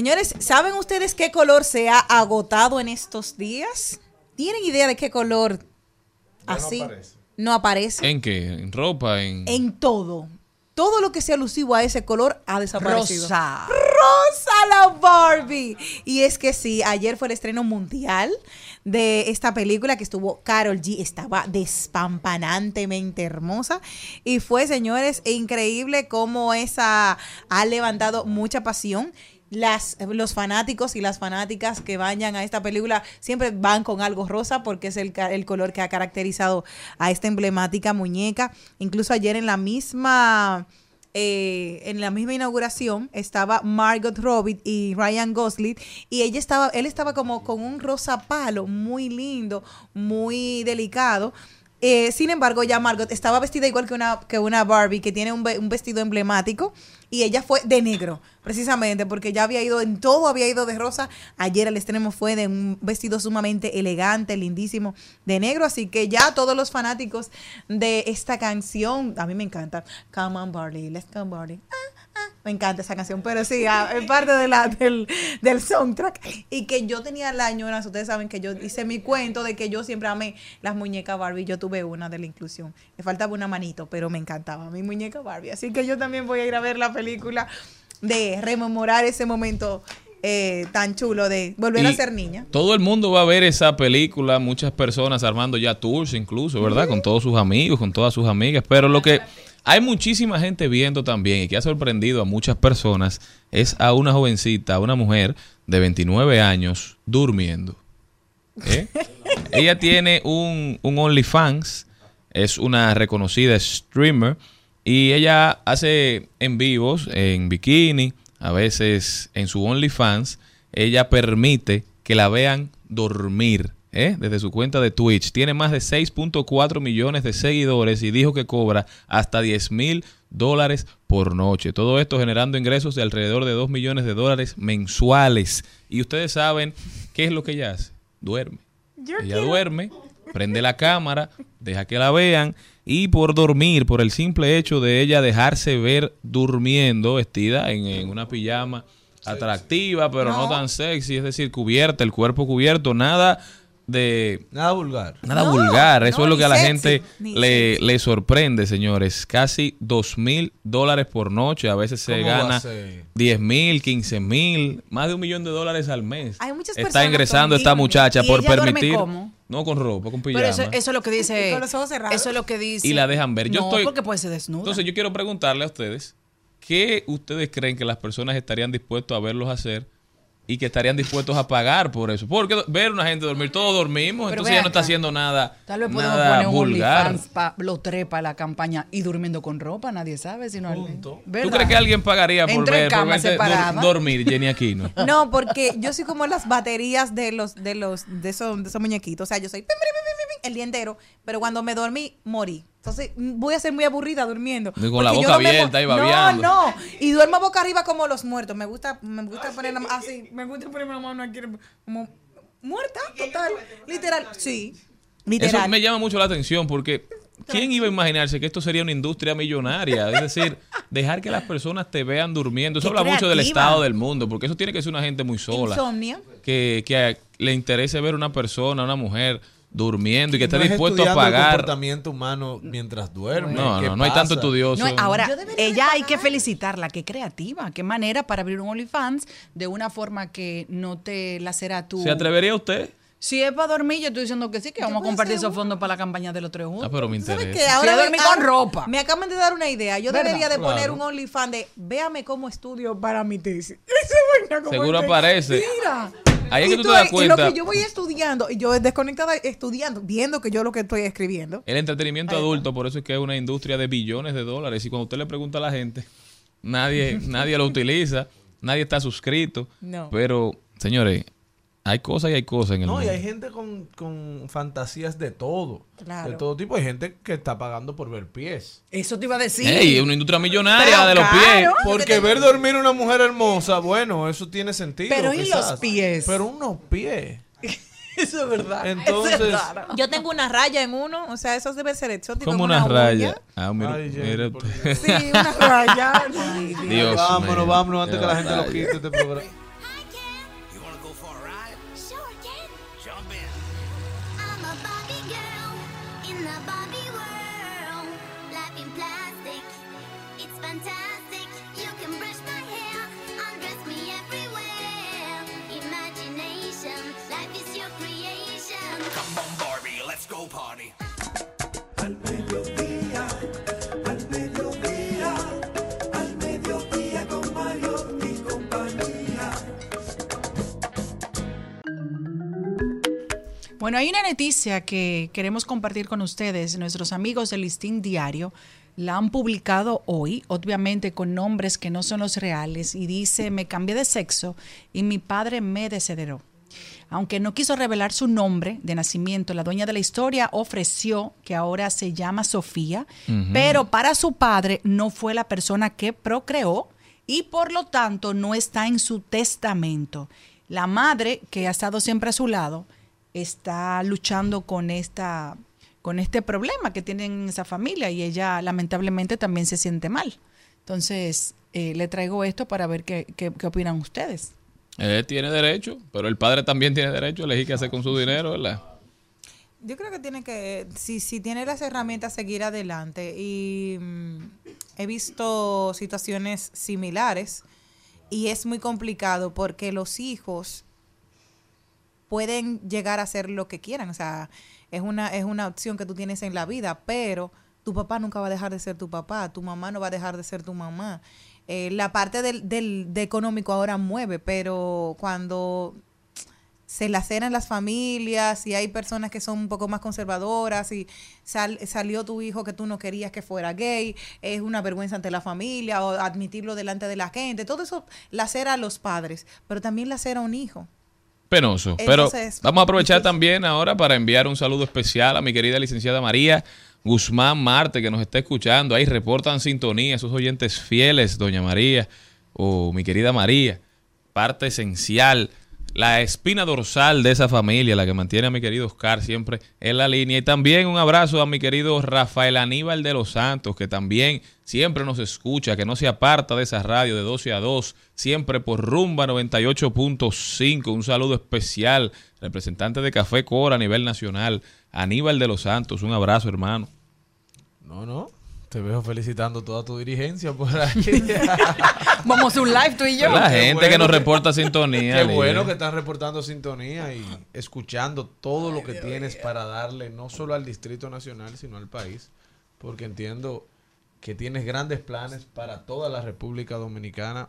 Señores, ¿saben ustedes qué color se ha agotado en estos días? ¿Tienen idea de qué color así no aparece? ¿En qué? ¿En ropa? ¿En, En todo. todo lo que sea alusivo a ese color ha desaparecido. Rosa. Rosa la Barbie. Y es que sí, ayer fue el estreno mundial de esta película que estuvo Carol G. Estaba despampanantemente hermosa. Y fue, señores, increíble cómo esa ha levantado mucha pasión. Las, los fanáticos y las fanáticas que vayan a esta película siempre van con algo rosa porque es el, el color que ha caracterizado a esta emblemática muñeca. Incluso ayer en la misma eh, en la misma inauguración estaba Margot Robbie y Ryan Gosling y ella estaba, él estaba como con un rosa palo muy lindo, muy delicado. Eh, sin embargo, ya Margot estaba vestida igual que una, que una Barbie, que tiene un, un vestido emblemático, y ella fue de negro, precisamente, porque ya había ido, en todo había ido de rosa. Ayer el estreno fue de un vestido sumamente elegante, lindísimo, de negro, así que ya todos los fanáticos de esta canción, a mí me encanta. Come on, Barbie, let's go, Barbie. Ah, ah, Me encanta esa canción, pero sí, ah, es parte de la, del, del soundtrack. Y que yo tenía la añoranza, ustedes saben que yo hice mi cuento de que yo siempre amé las muñecas Barbie. Yo tuve una de la inclusión. Me faltaba una manito, pero me encantaba mi muñeca Barbie. Así que yo también voy a ir a ver la película de rememorar ese momento eh, tan chulo de volver a ser niña. Todo el mundo va a ver esa película, muchas personas armando ya tours incluso, ¿verdad? Con todos sus amigos, con todas sus amigas, pero lo que hay muchísima gente viendo también y que ha sorprendido a muchas personas es a una jovencita, a una mujer de 29 años durmiendo. ¿eh? [laughs] Ella tiene un, un OnlyFans, es una reconocida streamer y ella hace en vivos en bikini, a veces en su OnlyFans, ella permite que la vean dormir. ¿Eh? Desde su cuenta de Twitch. Tiene más de 6.4 millones de seguidores y dijo que cobra hasta 10 mil dólares por noche. Todo esto generando ingresos de alrededor de 2 millones de dólares mensuales. Y ustedes saben qué es lo que ella hace. Duerme. ella duerme, prende la cámara, deja que la vean y por dormir, por el simple hecho de ella dejarse ver durmiendo, vestida en, en una pijama atractiva, pero no. tan sexy, es decir, cubierta, el cuerpo cubierto, nada de... Nada vulgar. Nada No, vulgar, eso no, es lo que a la sexy, gente le, le sorprende, señores. Casi dos mil dólares por noche, a veces se ¿Cómo va a gana ser? 10 mil, 15 mil, más de un millón de dólares al mes. Hay muchas Está personas ingresando esta muchacha ¿Y por ella duerme permitir... cómo? No con ropa, con pijama. Pero eso, eso es lo que dice. Con los ojos cerrados. Eso es lo que dice. Y la dejan ver. Yo no, estoy- porque puede ser desnuda. Entonces yo quiero preguntarle a ustedes, ¿qué ustedes creen que las personas estarían dispuestos a verlos hacer y que estarían dispuestos a pagar por eso? Porque ver a una gente dormir, todos dormimos, Pero entonces ella no está haciendo nada, Tal vez podemos nada poner un vulgar. Lo trepa la campaña y durmiendo con ropa, nadie sabe sino alguien. ¿Tú crees que alguien pagaría por Entre ver, por dormir, Jenny Aquino? [laughs] No, porque yo soy como las baterías de los de los de esos, de esos muñequitos. O sea, yo soy pim, pim, pim, pim, pim, el día entero, pero cuando me dormí morí. Entonces mm, voy a ser muy aburrida durmiendo. Y con la boca abierta y babeando. No, no. Y duermo boca arriba como los muertos. Me gusta me gusta poner la, así, me gusta poner la mano aquí como muerta, total, literal. Sí. Literal. Eso me llama mucho la atención porque ¿quién iba a imaginarse que esto sería una industria millonaria? Es decir, [laughs] dejar que las personas te vean durmiendo. Eso Qué habla mucho del estado del mundo, porque eso tiene que ser una gente muy sola. Insomnia. Que, que le interese ver una persona, una mujer durmiendo y que esté No es dispuesto a estudiando el pagar. comportamiento humano mientras duerme. No, ¿Qué no, no hay tanto estudioso. No, ahora, ella hay que felicitarla, qué creativa, qué manera para abrir un OnlyFans de una forma que no te lacera tu... ¿Se atrevería usted? Si es para dormir, yo estoy diciendo que sí, que vamos a compartir esos fondos para la campaña de los tres juntos. Ah, pero me ¿Sabes interesa. qué? Ahora dormir con ropa. Me acaban de dar una idea. Yo ¿Verdad? debería de poner un OnlyFans de véame cómo estudio para mi tesis. [laughs] Esa vaina como Seguro aparece. Mira. Ahí es que tú tú te das ahí- y lo cuenta. que yo voy estudiando, y yo desconectada estudiando, viendo que yo lo que estoy escribiendo. El entretenimiento adulto, por eso es que es una industria de billones de dólares. Y cuando usted le pregunta a la gente, nadie, [laughs] nadie lo utiliza, nadie está suscrito. No. Pero, señores, hay cosas y hay cosas en el No, y mundo. hay gente con, con fantasías de todo. Claro. De todo tipo. Hay gente que está pagando por ver pies. Eso te iba a decir. Ey, es una industria millonaria Pero de los pies. Porque ver dormir una mujer hermosa, bueno, eso tiene sentido. Pero ¿y los pies? Pero unos pies. [laughs] Eso es verdad. Entonces, es. Yo tengo una raya en uno, o sea, eso debe ser exótico. Como una uña. raya. Ah, mira, Ay, mira usted. Sí, una raya. [laughs] Ay, Dios. Dios vámonos, vámonos antes que la gente lo quite este programa. Party. Al mediodía, al mediodía, al mediodía con Mario y compañía. Bueno, hay una noticia que queremos compartir con ustedes. Nuestros amigos del Listín Diario la han publicado hoy, obviamente con nombres que no son los reales, y dice, me cambié de sexo y mi padre me desederó. Aunque no quiso revelar su nombre de nacimiento, la dueña de la historia ofreció que ahora se llama Sofía, pero para su padre no fue la persona que procreó y por lo tanto no está en su testamento. La madre, que ha estado siempre a su lado, está luchando con esta con este problema que tienen en esa familia y ella lamentablemente también se siente mal. Entonces, eh, le traigo esto para ver qué, qué- qué opinan ustedes. Él tiene derecho, pero el padre también tiene derecho a elegir qué hacer con su dinero, ¿verdad? Yo creo que tiene que, si, si tiene las herramientas, seguir adelante. Y mm, he visto situaciones similares y es muy complicado porque los hijos pueden llegar a hacer lo que quieran. O sea, es una, es una opción que tú tienes en la vida, pero tu papá nunca va a dejar de ser tu papá, tu mamá no va a dejar de ser tu mamá. Eh, la parte del, del de económico ahora mueve, pero cuando se laceran las familias y hay personas que son un poco más conservadoras y sal- salió tu hijo que tú no querías que fuera gay, es una vergüenza ante la familia o admitirlo delante de la gente, todo eso lacera a los padres, pero también lacera a un hijo. Penoso. Pero vamos a aprovechar también ahora para enviar un saludo especial a mi querida licenciada María Guzmán Marte, que nos está escuchando. Ahí reportan sintonía, sus oyentes fieles, doña María o mi querida María. Parte esencial, la espina dorsal de esa familia, la que mantiene a mi querido Oscar siempre en la línea. Y también un abrazo a mi querido Rafael Aníbal de los Santos, que también siempre nos escucha, que no se aparta de esa radio de 12 a 2, siempre por Rumba 98.5. Un saludo especial, representante de Café Cora a nivel nacional, Aníbal de los Santos. Un abrazo, hermano. No, no. Te veo felicitando toda tu dirigencia por [laughs] aquí. Vamos a hacer un live tú y yo. La Qué gente bueno que nos reporta sintonía. Qué Lidia. bueno que están reportando sintonía y escuchando todo lo que tienes para darle no solo al Distrito Nacional, sino al país, porque entiendo que tienes grandes planes para toda la República Dominicana.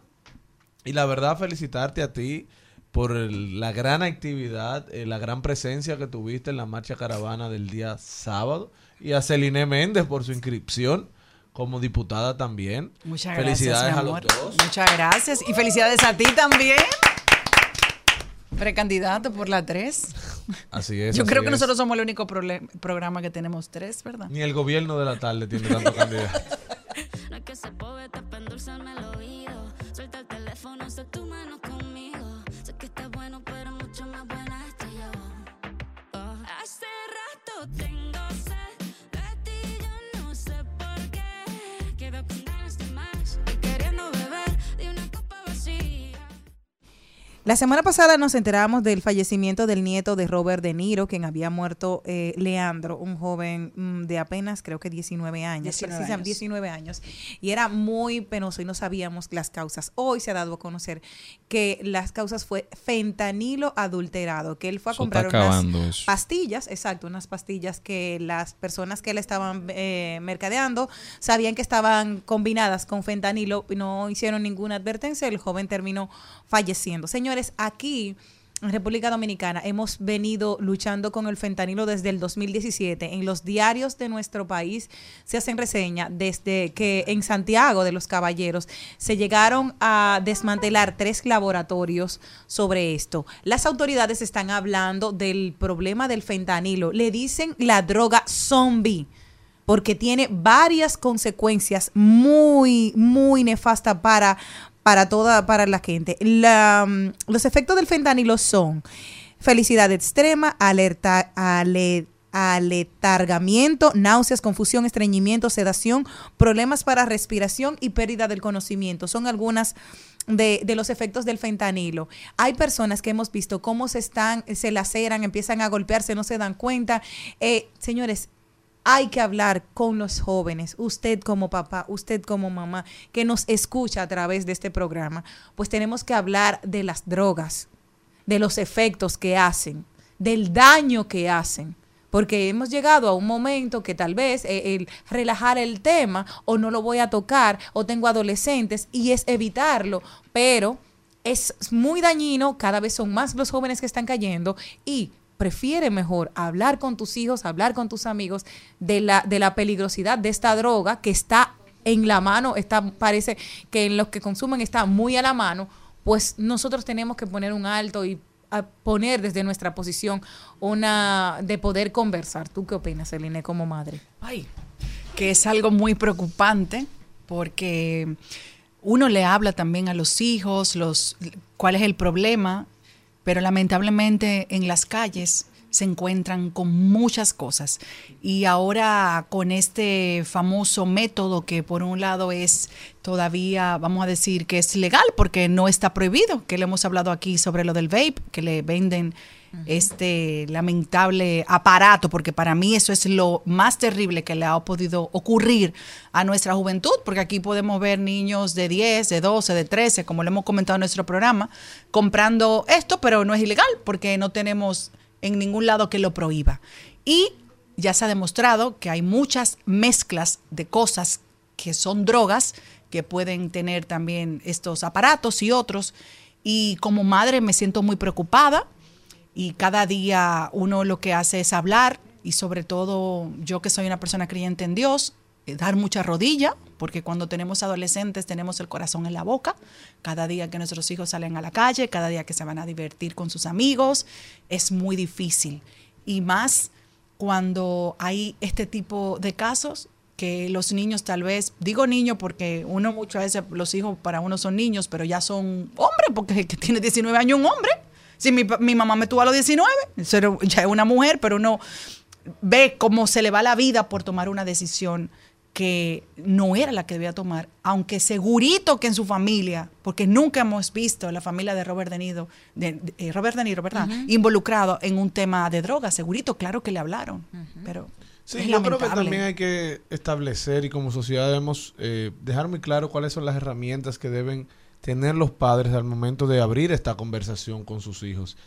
Y la verdad, felicitarte a ti por el- la gran actividad, eh, la gran presencia que tuviste en la marcha caravana del día sábado. Y a Celine Méndez por su inscripción como diputada también. Muchas Felicidades gracias, mi a los dos. Muchas gracias. Y felicidades a ti también. Precandidato por la 3. Así es. Yo así creo que es. nosotros somos el único programa que tenemos tres, ¿verdad? Ni el gobierno de la tarde tiene tanto [laughs] candidato. No es que se endulzarme el oído. Suelta el teléfono, tu mano conmigo. La semana pasada nos enteramos del fallecimiento del nieto de Robert De Niro, quien había muerto eh, Leandro, un joven mm, de apenas creo que 19 años, 19 precisamente años. 19 años, y era muy penoso y no sabíamos las causas. Hoy se ha dado a conocer que las causas fue fentanilo adulterado, que él fue a Eso comprar unas pastillas, exacto, unas pastillas que las personas que le estaban eh, mercadeando sabían que estaban combinadas con fentanilo y no hicieron ninguna advertencia, el joven terminó falleciendo. Aquí en República Dominicana hemos venido luchando con el fentanilo desde el 2017. En los diarios de nuestro país se hacen reseña desde que en Santiago de los Caballeros se llegaron a desmantelar tres laboratorios sobre esto. Las autoridades están hablando del problema del fentanilo. Le dicen la droga zombie porque tiene varias consecuencias muy, muy nefastas para, para toda, para la gente. La, mm, los efectos del fentanilo son felicidad extrema, alerta, ale- aletargamiento, náuseas, confusión, estreñimiento, sedación, problemas para respiración y pérdida del conocimiento. Son algunas de, de los efectos del fentanilo. Hay personas que hemos visto cómo se están, se laceran, empiezan a golpearse, no se dan cuenta. Eh, señores, hay que hablar con los jóvenes, usted como papá, usted como mamá, que nos escucha a través de este programa, pues tenemos que hablar de las drogas, de los efectos que hacen, del daño que hacen. Porque hemos llegado a un momento que tal vez eh, el relajar el tema o no lo voy a tocar o tengo adolescentes y es evitarlo, pero es muy dañino, cada vez son más los jóvenes que están cayendo y prefiere mejor hablar con tus hijos, hablar con tus amigos de la, de la peligrosidad de esta droga que está en la mano, está, parece que en los que consumen está muy a la mano, pues nosotros tenemos que poner un alto y poner desde nuestra posición una de poder conversar. ¿Tú qué opinas, Eline, como madre? Ay, que es algo muy preocupante porque uno le habla también a los hijos, los cuál es el problema, pero lamentablemente en las calles se encuentran con muchas cosas. Y ahora con este famoso método que por un lado es todavía, vamos a decir que es legal porque no está prohibido, que le hemos hablado aquí sobre lo del vape, que le venden este lamentable aparato, porque para mí eso es lo más terrible que le ha podido ocurrir a nuestra juventud, porque aquí podemos ver niños de 10, de 12, de 13, como lo hemos comentado en nuestro programa, comprando esto, pero no es ilegal, porque no tenemos en ningún lado que lo prohíba. Y ya se ha demostrado que hay muchas mezclas de cosas que son drogas, que pueden tener también estos aparatos y otros. Y como madre me siento muy preocupada y cada día uno lo que hace es hablar y sobre todo yo que soy una persona creyente en Dios, eh, dar mucha rodilla, porque cuando tenemos adolescentes tenemos el corazón en la boca, cada día que nuestros hijos salen a la calle, cada día que se van a divertir con sus amigos, es muy difícil. Y más cuando hay este tipo de casos que los niños tal vez, digo niño porque uno muchas veces, los hijos para uno son niños, pero ya son hombres, porque el que tiene 19 años un hombre. Si mi, pa- mi mamá me tuvo a los 19, eso era- ya es una mujer, pero uno ve cómo se le va la vida por tomar una decisión que no era la que debía tomar, aunque segurito que en su familia, porque nunca hemos visto la familia de Robert De Niro, de, de- eh, Robert De Niro, ¿verdad? Involucrado en un tema de droga, segurito, claro que le hablaron, pero Sí, es yo creo que también hay que establecer y como sociedad debemos eh, dejar muy claro cuáles son las herramientas que deben tener los padres al momento de abrir esta conversación con sus hijos.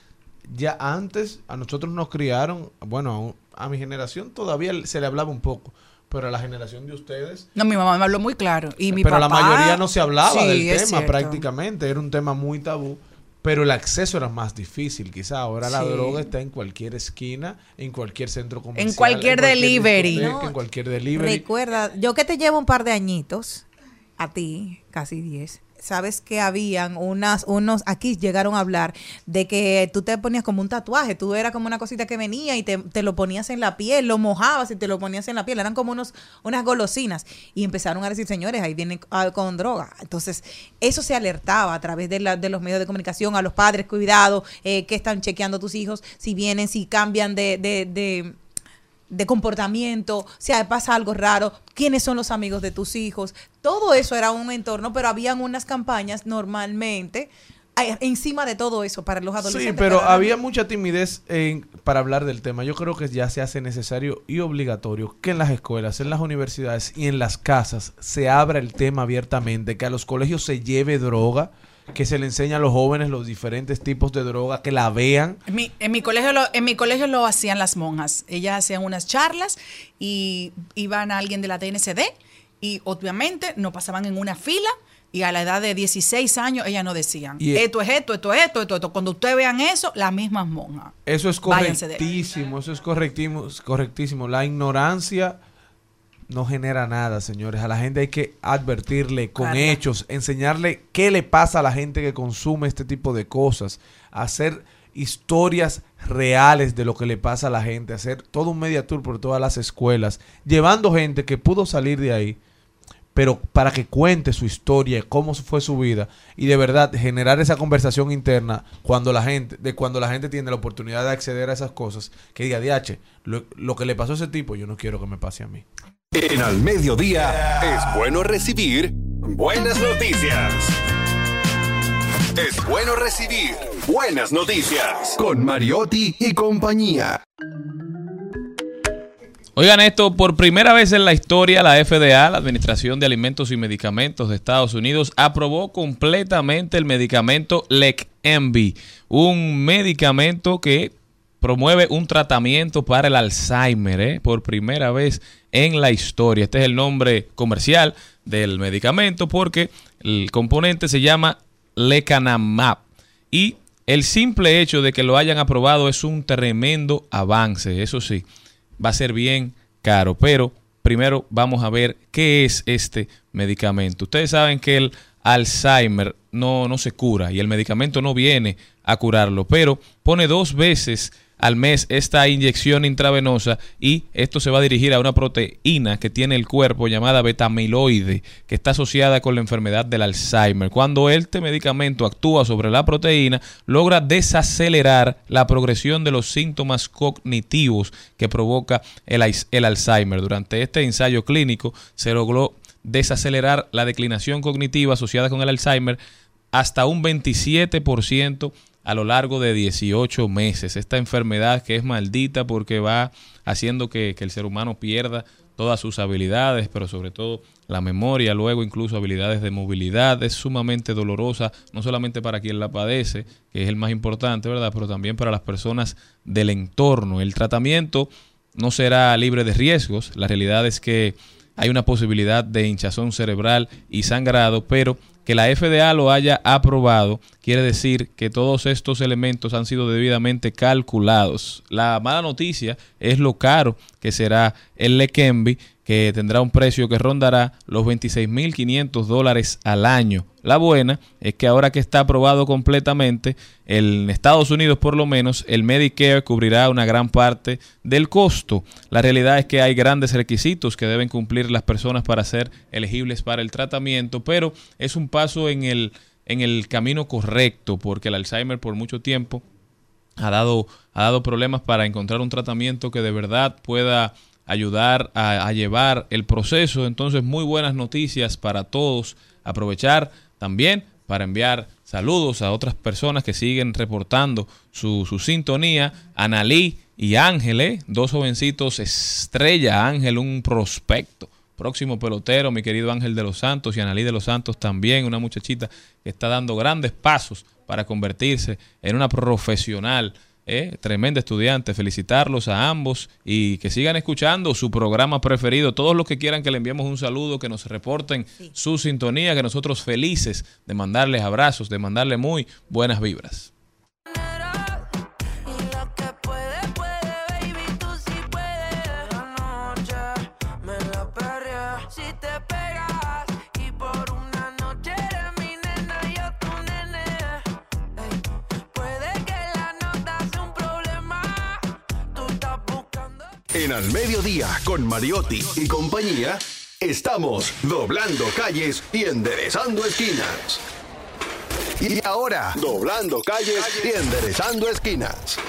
Ya antes a nosotros nos criaron, bueno, a, a mi generación todavía se le hablaba un poco, pero a la generación de ustedes No, mi mamá me habló muy claro. Y mi pero la mayoría no se hablaba Sí, del tema cierto. prácticamente, era un tema muy tabú, pero el acceso era más difícil. Quizá ahora la droga está en cualquier esquina, en cualquier centro comercial, cualquier delivery. No, en cualquier delivery. Recuerda, yo que te llevo un par de añitos, a ti, casi 10, sabes que habían unas, unos, aquí llegaron a hablar de que tú te ponías como un tatuaje, tú era como una cosita que venía y te, te lo ponías en la piel, lo mojabas y te lo ponías en la piel, eran como unos, unas golosinas. Y empezaron a decir, señores, ahí vienen ah, con droga. Entonces, eso se alertaba a través de, la- de los medios de comunicación a los padres, cuidado, eh, que están chequeando tus hijos, si vienen, si cambian de- de- de de comportamiento, si pasa algo raro, quiénes son los amigos de tus hijos. Todo eso era un entorno, pero habían unas campañas normalmente eh, encima de todo eso para los adolescentes. Sí, pero había mucha timidez en- para hablar del tema. Yo creo que ya se hace necesario y obligatorio que en las escuelas, en las universidades y en las casas se abra el tema abiertamente, que a los colegios se lleve droga, que se le enseñe a los jóvenes los diferentes tipos de droga, que la vean. En mi, en mi colegio lo, en mi colegio lo hacían las monjas. Ellas hacían unas charlas y iban a alguien de la DNCD y obviamente no pasaban en una fila y a la edad de 16 años ellas no decían, Y- esto es esto, esto es esto, esto, esto. Cuando ustedes vean eso, las mismas monjas. Eso es correctísimo, eso es correctísimo, correctísimo. La ignorancia no genera nada, señores. A la gente hay que advertirle con Carla. hechos, enseñarle qué le pasa a la gente que consume este tipo de cosas, hacer historias reales de lo que le pasa a la gente, hacer todo un media tour por todas las escuelas, llevando gente que pudo salir de ahí, pero para que cuente su historia, cómo fue su vida y de verdad generar esa conversación interna cuando la gente, de cuando la gente tiene la oportunidad de acceder a esas cosas, que diga, DH, lo, lo que le pasó a ese tipo, yo no quiero que me pase a mí. En al mediodía es bueno recibir buenas noticias. Es bueno recibir buenas noticias con Mariotti y compañía. Oigan esto, por primera vez en la historia la FDA, la Administración de Alimentos y Medicamentos de Estados Unidos, aprobó completamente el medicamento Leqembi, un medicamento que promueve un tratamiento para el Alzheimer, ¿eh? por primera vez en la historia. Este es el nombre comercial del medicamento porque el componente se llama lecanemab y el simple hecho de que lo hayan aprobado es un tremendo avance, eso sí va a ser bien caro. Pero primero vamos a ver qué es este medicamento. Ustedes saben que el Alzheimer no, no se cura y el medicamento no viene a curarlo, pero pone dos veces al mes esta inyección intravenosa y esto se va a dirigir a una proteína que tiene el cuerpo llamada betamiloide que está asociada con la enfermedad del Alzheimer. Cuando este medicamento actúa sobre la proteína, logra desacelerar la progresión de los síntomas cognitivos que provoca el, el Alzheimer. Durante este ensayo clínico se logró desacelerar la declinación cognitiva asociada con el Alzheimer hasta un 27% a lo largo de 18 meses. Esta enfermedad que es maldita porque va haciendo que, el ser humano pierda todas sus habilidades, pero sobre todo la memoria, luego incluso habilidades de movilidad, es sumamente dolorosa, no solamente para quien la padece, que es el más importante, ¿verdad? Pero también para las personas del entorno. El tratamiento no será libre de riesgos, la realidad es que hay una posibilidad de hinchazón cerebral y sangrado, pero que la FDA lo haya aprobado quiere decir que todos estos elementos han sido debidamente calculados. La mala noticia es lo caro que será el Leqembi, que tendrá un precio que rondará los 26.500 dólares al año. La buena es que ahora que está aprobado completamente, en Estados Unidos por lo menos, el Medicare cubrirá una gran parte del costo. La realidad es que hay grandes requisitos que deben cumplir las personas para ser elegibles para el tratamiento, pero es un paso en el, en el camino correcto, porque el Alzheimer por mucho tiempo ha dado, ha dado problemas para encontrar un tratamiento que de verdad pueda ayudar a, llevar el proceso. Entonces, muy buenas noticias para todos. Aprovechar también para enviar saludos a otras personas que siguen reportando su, su sintonía. Analí y Ángel, ¿eh? dos jovencitos estrella. Ángel, un prospecto. Próximo pelotero, mi querido Ángel de los Santos y Analí de los Santos también, una muchachita que está dando grandes pasos para convertirse en una profesional eh, tremenda estudiante, felicitarlos a ambos y que sigan escuchando su programa preferido. Todos los que quieran que le enviemos un saludo, que nos reporten su sintonía, que nosotros felices de mandarles abrazos, de mandarle muy buenas vibras. Al Mediodía, con Mariotti y compañía, estamos doblando calles y enderezando esquinas. Y ahora, doblando calles y enderezando esquinas.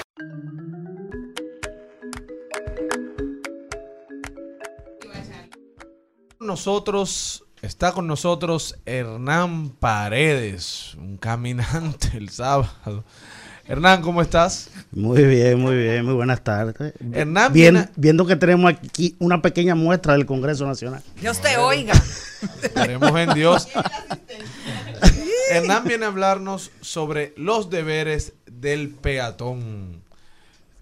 Nosotros, está con nosotros Hernán Paredes, un caminante el sábado. Hernán, ¿cómo estás? Muy bien, muy bien, muy buenas tardes. Hernán, Bien- viendo que tenemos aquí una pequeña muestra del Congreso Nacional. Dios te oiga. Esperemos en Dios. [laughs] Hernán viene a hablarnos sobre los deberes del peatón.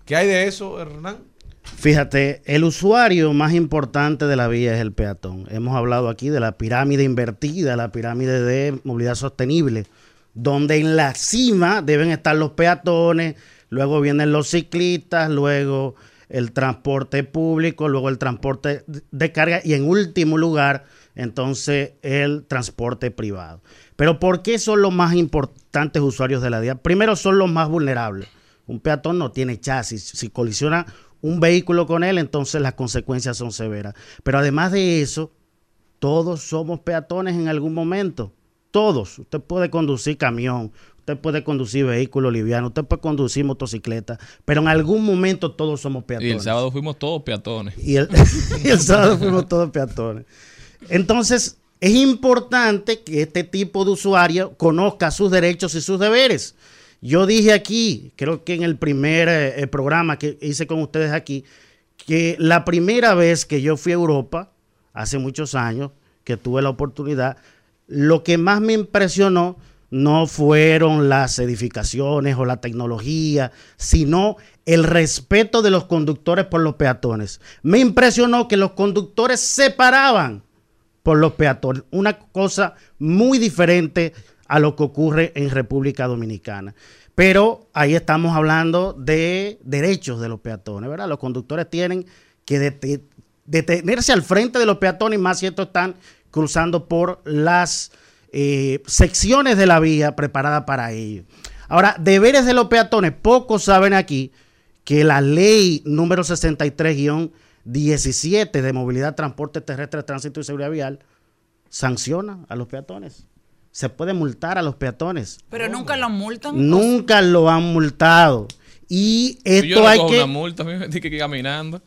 ¿Qué hay de eso, Hernán? Fíjate, el usuario más importante de la vía es el peatón. Hemos hablado aquí de la pirámide invertida, la pirámide de movilidad sostenible, donde en la cima deben estar los peatones, luego vienen los ciclistas, luego el transporte público, luego el transporte de carga y en último lugar, entonces el transporte privado. Pero ¿por qué son los más importantes usuarios de la vía? Primero son los más vulnerables. Un peatón no tiene chasis. Si colisiona un vehículo con él, entonces las consecuencias son severas. Pero además de eso, todos somos peatones en algún momento. Todos. Usted puede conducir camión, usted puede conducir vehículo liviano, usted puede conducir motocicleta, pero en algún momento todos somos Y peatones. el sábado fuimos todos peatones. Y el, [laughs] y el sábado fuimos todos peatones. Entonces, es importante que este tipo de usuario conozca sus derechos y sus deberes. Yo dije aquí, creo que en el primer eh, eh, programa que hice con ustedes aquí, que la primera vez que yo fui a Europa, hace muchos años, que tuve la oportunidad, lo que más me impresionó no fueron las edificaciones o la tecnología, sino el respeto de los conductores por los peatones. Me impresionó que los conductores se paraban por los peatones, una cosa muy diferente a lo que ocurre en República Dominicana. Pero ahí estamos hablando de derechos de los peatones, ¿verdad? Los conductores tienen que dete- detenerse al frente de los peatones, más si están cruzando por las eh, secciones de la vía preparada para ello. Ahora, deberes de los peatones, pocos saben aquí que la ley número 63-17 de movilidad, transporte terrestre, tránsito y seguridad vial sanciona a los peatones. Se puede multar a los peatones. Pero nunca lo multan. Nunca lo han multado. Y yo esto no hay cojo que... una multa, a mí me dije que caminando.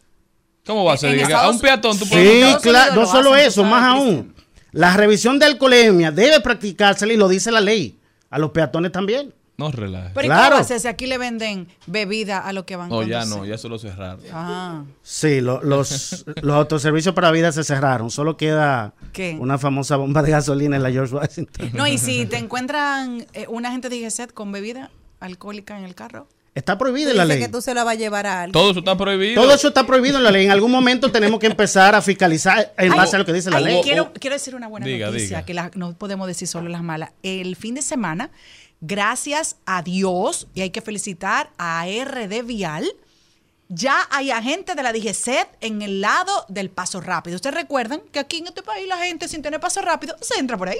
¿Cómo va a ser? A un peatón tú Sí, puedes multar? claro, no lo solo eso, más Cristian. aún. La revisión de alcoholemia debe practicársela y lo dice la ley. A los peatones también. No relajes. Pero ¿y Claro. ser si aquí le venden bebida a los que van No, ya no, ya eso lo cerraron. Ah, Sí, lo- los, [laughs] los autoservicios para vida se cerraron. Solo queda ¿Qué? una famosa bomba de gasolina en la George Washington. no, y si [laughs] te encuentran eh, un agente de IGESET con bebida alcohólica en el carro. Está prohibida Tú en la ley. que tú se la vas a llevar a alguien. Todo eso está prohibido. Todo eso está prohibido en la ley. En algún momento tenemos que empezar a fiscalizar en base a lo que dice la ay, ley. Quiero, quiero decir una buena Diga, noticia, diga. que la- no podemos decir solo las malas. El fin de semana, gracias a Dios, y hay que felicitar a RD Vial, ya hay agentes de la DGCET en el lado del paso rápido. Ustedes recuerdan que aquí en este país la gente sin tener paso rápido se entra por ahí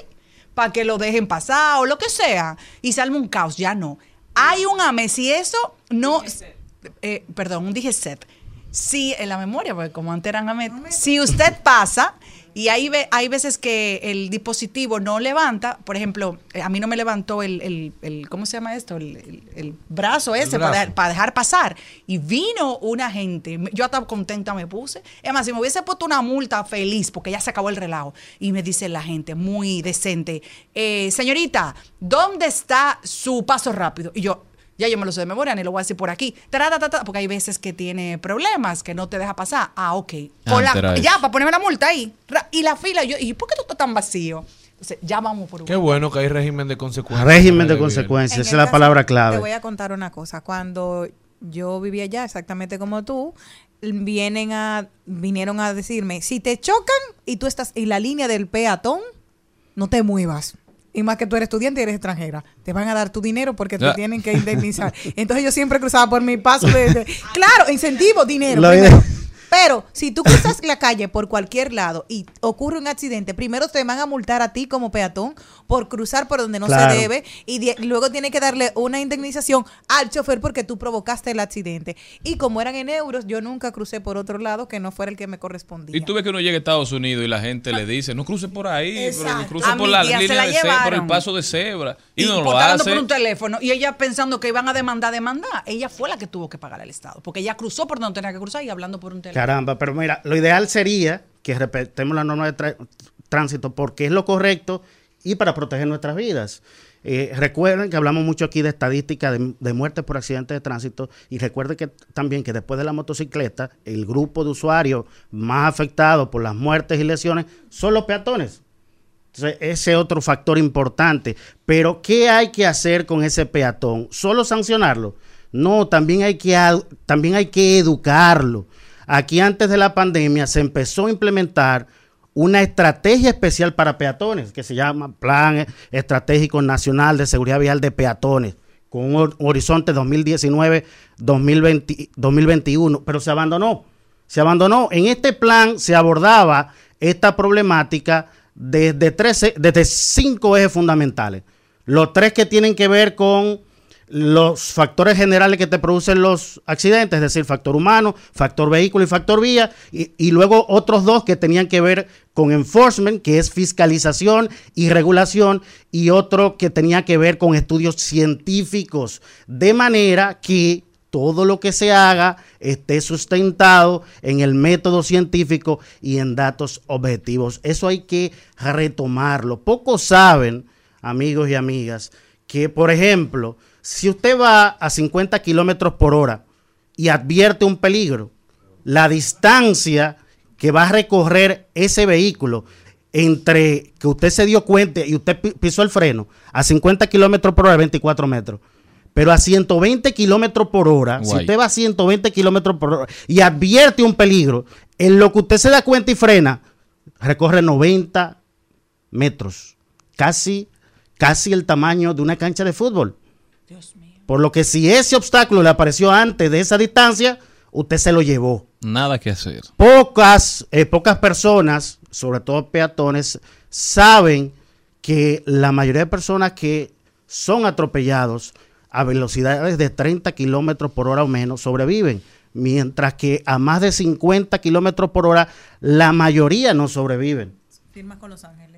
para que lo dejen pasar o lo que sea y se arma un caos. Ya no. Hay un AME. Si eso no. eh, perdón, un DGCET. Si en la memoria, porque como antes eran AME. Si usted pasa y hay, hay veces que el dispositivo no levanta, por ejemplo, eh, a mí no me levantó el, el- el- ¿cómo se llama esto? El, brazo ese Para, dejar, para dejar pasar. Y vino una gente, yo estaba contenta me puse. Es más, si me hubiese puesto una multa feliz, porque ya se acabó el relajo. Y me dice la gente, muy decente, eh, señorita, ¿dónde está su paso rápido? Y yo, ya yo me lo sé de memoria, ni lo voy a decir por aquí. Taratata, porque hay veces que tiene problemas, que no te deja pasar. Ah, ok. Con la- Anteray. ya, para ponerme la multa ahí. Y la fila, yo, ¿y por qué tú estás tan vacío? Entonces, ya vamos por Qué bueno que hay régimen de consecuencias. Régimen de consecuencias, En esa es la caso- palabra Te clave. voy a contar una cosa. Cuando yo vivía allá, exactamente como tú, vienen a, vinieron a decirme, si te chocan y tú estás en la línea del peatón, no te muevas. Y más que tú eres estudiante y eres extranjera. Te van a dar tu dinero porque te tienen que [laughs] indemnizar. Entonces yo siempre cruzaba por mi paso de... de- claro, incentivo, dinero. Lo primero. Pero si tú cruzas la calle por cualquier lado y ocurre un accidente, primero te van a multar a ti como peatón por cruzar por donde no Claro. se debe y, de- luego tiene que darle una indemnización al chofer porque tú provocaste el accidente. Y como eran en euros, yo nunca crucé por otro lado que no fuera el que me correspondía. Y tú ves que uno llega a Estados Unidos y la gente le dice, no cruce por ahí, pero cruce por la línea la de cebra, por el paso de cebra. Y, Y no lo hace. por un teléfono. Y ella pensando que iban a demandar, demandar. Ella fue la que tuvo que pagar al Estado. Porque ella cruzó por donde tenía que cruzar y hablando por un teléfono. Caramba, pero mira, lo ideal sería que respetemos la norma de tránsito porque es lo correcto y para proteger nuestras vidas. Eh, recuerden que hablamos mucho aquí de estadística de, muertes por accidentes de tránsito y recuerden que también que después de la motocicleta, el grupo de usuarios más afectados por las muertes y lesiones son los peatones. Entonces, ese es otro factor importante. Pero, ¿qué hay que hacer con ese peatón? ¿Solo sancionarlo? No, también hay que, también hay que educarlo. Aquí antes de la pandemia se empezó a implementar una estrategia especial para peatones que se llama Plan Estratégico Nacional de Seguridad Vial de Peatones con un hor- horizonte 2019-2020 2021, pero se abandonó. Se abandonó. En este plan se abordaba esta problemática desde, tres, e- desde cinco ejes fundamentales. Los tres que tienen que ver con los factores generales que te producen los accidentes, es decir, factor humano, factor vehículo y factor vía, y, luego otros dos que tenían que ver con enforcement, que es fiscalización y regulación, y otro que tenía que ver con estudios científicos, de manera que todo lo que se haga esté sustentado en el método científico y en datos objetivos. Eso hay que retomarlo. Pocos saben, amigos y amigas, que, por ejemplo, si usted va a 50 kilómetros por hora y advierte un peligro, la distancia que va a recorrer ese vehículo entre que usted se dio cuenta y usted pi- pisó el freno a 50 kilómetros por hora, 24 metros. Pero a 120 kilómetros por hora, si usted va a 120 kilómetros por hora y advierte un peligro, en lo que usted se da cuenta y frena, recorre 90 metros. Casi, casi el tamaño de una cancha de fútbol. Por lo que si ese obstáculo le apareció antes de esa distancia, usted se lo llevó. Nada que hacer. Pocas, eh, pocas personas, sobre todo peatones, saben que la mayoría de personas que son atropellados a velocidades de 30 kilómetros por hora o menos sobreviven, mientras que a más de 50 kilómetros por hora la mayoría no sobreviven. Firma con Los Ángeles.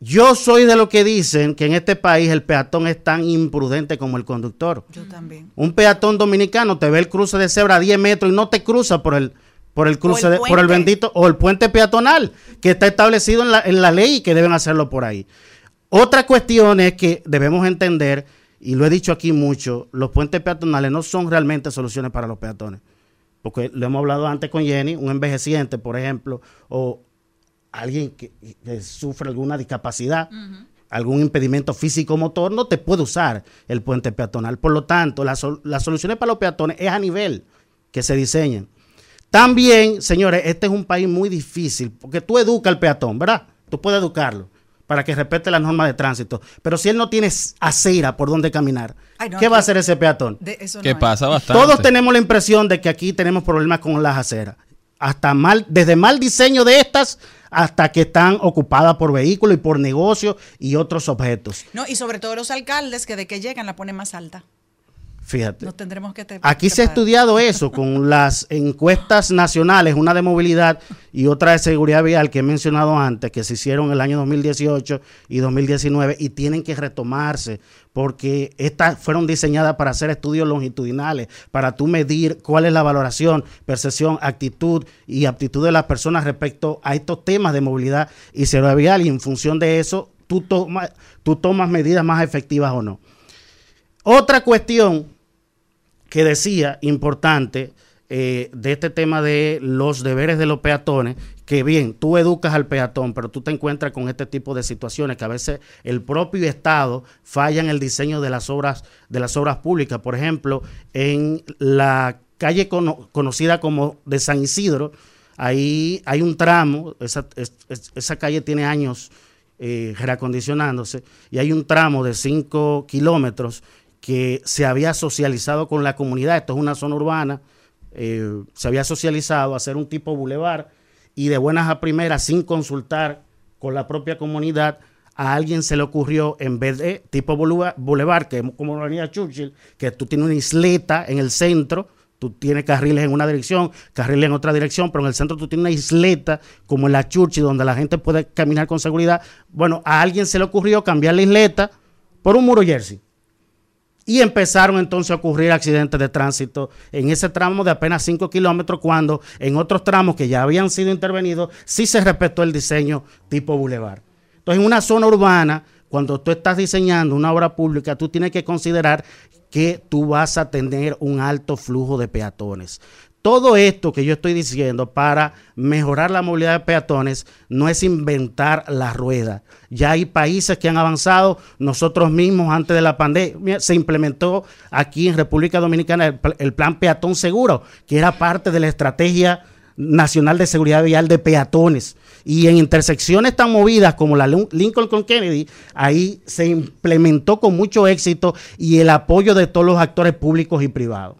Yo soy de lo que dicen que en este país el peatón es tan imprudente como el conductor. Yo también. Un peatón dominicano te ve el cruce de cebra a 10 metros y no te cruza por el, por el cruce, el de- por el bendito, o el puente peatonal que está establecido en la, en la ley y que deben hacerlo por ahí. Otra cuestión es que debemos entender, y lo he dicho aquí mucho, los puentes peatonales no son realmente soluciones para los peatones. Porque lo hemos hablado antes con Jenny, un envejeciente, por ejemplo, o alguien que, que sufre alguna discapacidad, algún impedimento físico-motor, no te puede usar el puente peatonal. Por lo tanto, las soluciones para los peatones es a nivel que se diseñen. También, señores, este es un país muy difícil, porque tú educas al peatón, ¿verdad? Tú puedes educarlo para que respete las normas de tránsito. Pero si él no tiene acera por donde caminar, Ay, no, ¿qué va a hacer ese peatón? De eso Que no pasa bastante. Todos tenemos la impresión de que aquí tenemos problemas con las aceras. Hasta mal, desde mal diseño de estas hasta que están ocupadas por vehículos y por negocios y otros objetos. No, y sobre todo los alcaldes que de que llegan la ponen más alta. Fíjate. Nos tendremos que te- Aquí se ha estudiado eso con [laughs] las encuestas nacionales, una de movilidad y otra de seguridad vial que he mencionado antes, que se hicieron el año 2018 y 2019 y tienen que retomarse porque estas fueron diseñadas para hacer estudios longitudinales, para tú medir cuál es la valoración, percepción, actitud y aptitud de las personas respecto a estos temas de movilidad y seguridad vial y en función de eso tú, toma- tú tomas medidas más efectivas o no. Otra cuestión que decía importante eh, de este tema de los deberes de los peatones, que bien, tú educas al peatón, pero tú te encuentras con este tipo de situaciones que a veces el propio Estado falla en el diseño de las obras, de las obras públicas. Por ejemplo, en la calle cono- conocida como de San Isidro, ahí hay un tramo, esa, es- es- esa calle tiene años eh, reacondicionándose, y hay un tramo de 5 kilómetros que se había socializado con la comunidad, esto es una zona urbana, eh, se había socializado a hacer un tipo bulevar y de buenas a primeras, sin consultar con la propia comunidad, a alguien se le ocurrió, en vez de tipo bulevar, que es como la avenida Churchill, que tú tienes una isleta en el centro, tú tienes carriles en una dirección, carriles en otra dirección, pero en el centro tú tienes una isleta como en la Churchill, donde la gente puede caminar con seguridad. Bueno, a alguien se le ocurrió cambiar la isleta por un muro jersey. Y empezaron entonces a ocurrir accidentes de tránsito en ese tramo de apenas 5 kilómetros, cuando en otros tramos que ya habían sido intervenidos, sí se respetó el diseño tipo bulevar. Entonces, en una zona urbana, cuando tú estás diseñando una obra pública, tú tienes que considerar que tú vas a tener un alto flujo de peatones. Todo esto que yo estoy diciendo para mejorar la movilidad de peatones no es inventar la rueda. Ya hay países que han avanzado. Nosotros mismos, antes de la pandemia, se implementó aquí en República Dominicana el, pl- el plan peatón seguro, que era parte de la estrategia nacional de seguridad vial de peatones. Y en intersecciones tan movidas como la Lin- Lincoln con Kennedy, ahí se implementó con mucho éxito y el apoyo de todos los actores públicos y privados.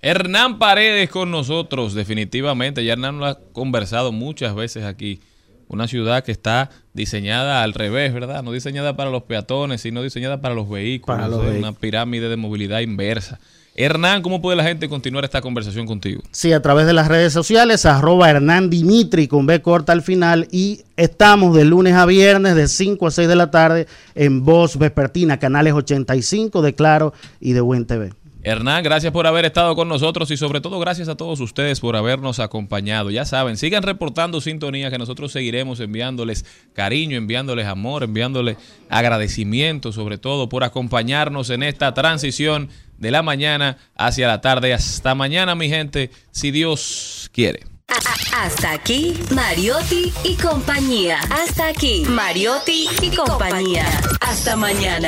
Hernán Paredes con nosotros, definitivamente. Ya Hernán lo ha conversado muchas veces aquí. Una ciudad que está diseñada al revés, ¿verdad? No diseñada para los peatones, sino diseñada para los vehículos. Para los vehículos. Una pirámide de movilidad inversa. Hernán, ¿cómo puede la gente continuar esta conversación contigo? Sí, a través de las redes sociales, arroba Hernán Dimitri con B corta al final. Y estamos de lunes a viernes de 5 a 6 de la tarde en Voz Vespertina, canales 85 de Claro y de Buen TV. Hernán, gracias por haber estado con nosotros y sobre todo gracias a todos ustedes por habernos acompañado. Ya saben, sigan reportando sintonía que nosotros seguiremos enviándoles cariño, enviándoles amor, enviándoles agradecimiento sobre todo por acompañarnos en esta transición de la mañana hacia la tarde. Hasta mañana, mi gente, si Dios quiere. Hasta aquí, Mariotti y compañía. Hasta aquí, Mariotti y compañía. Hasta mañana.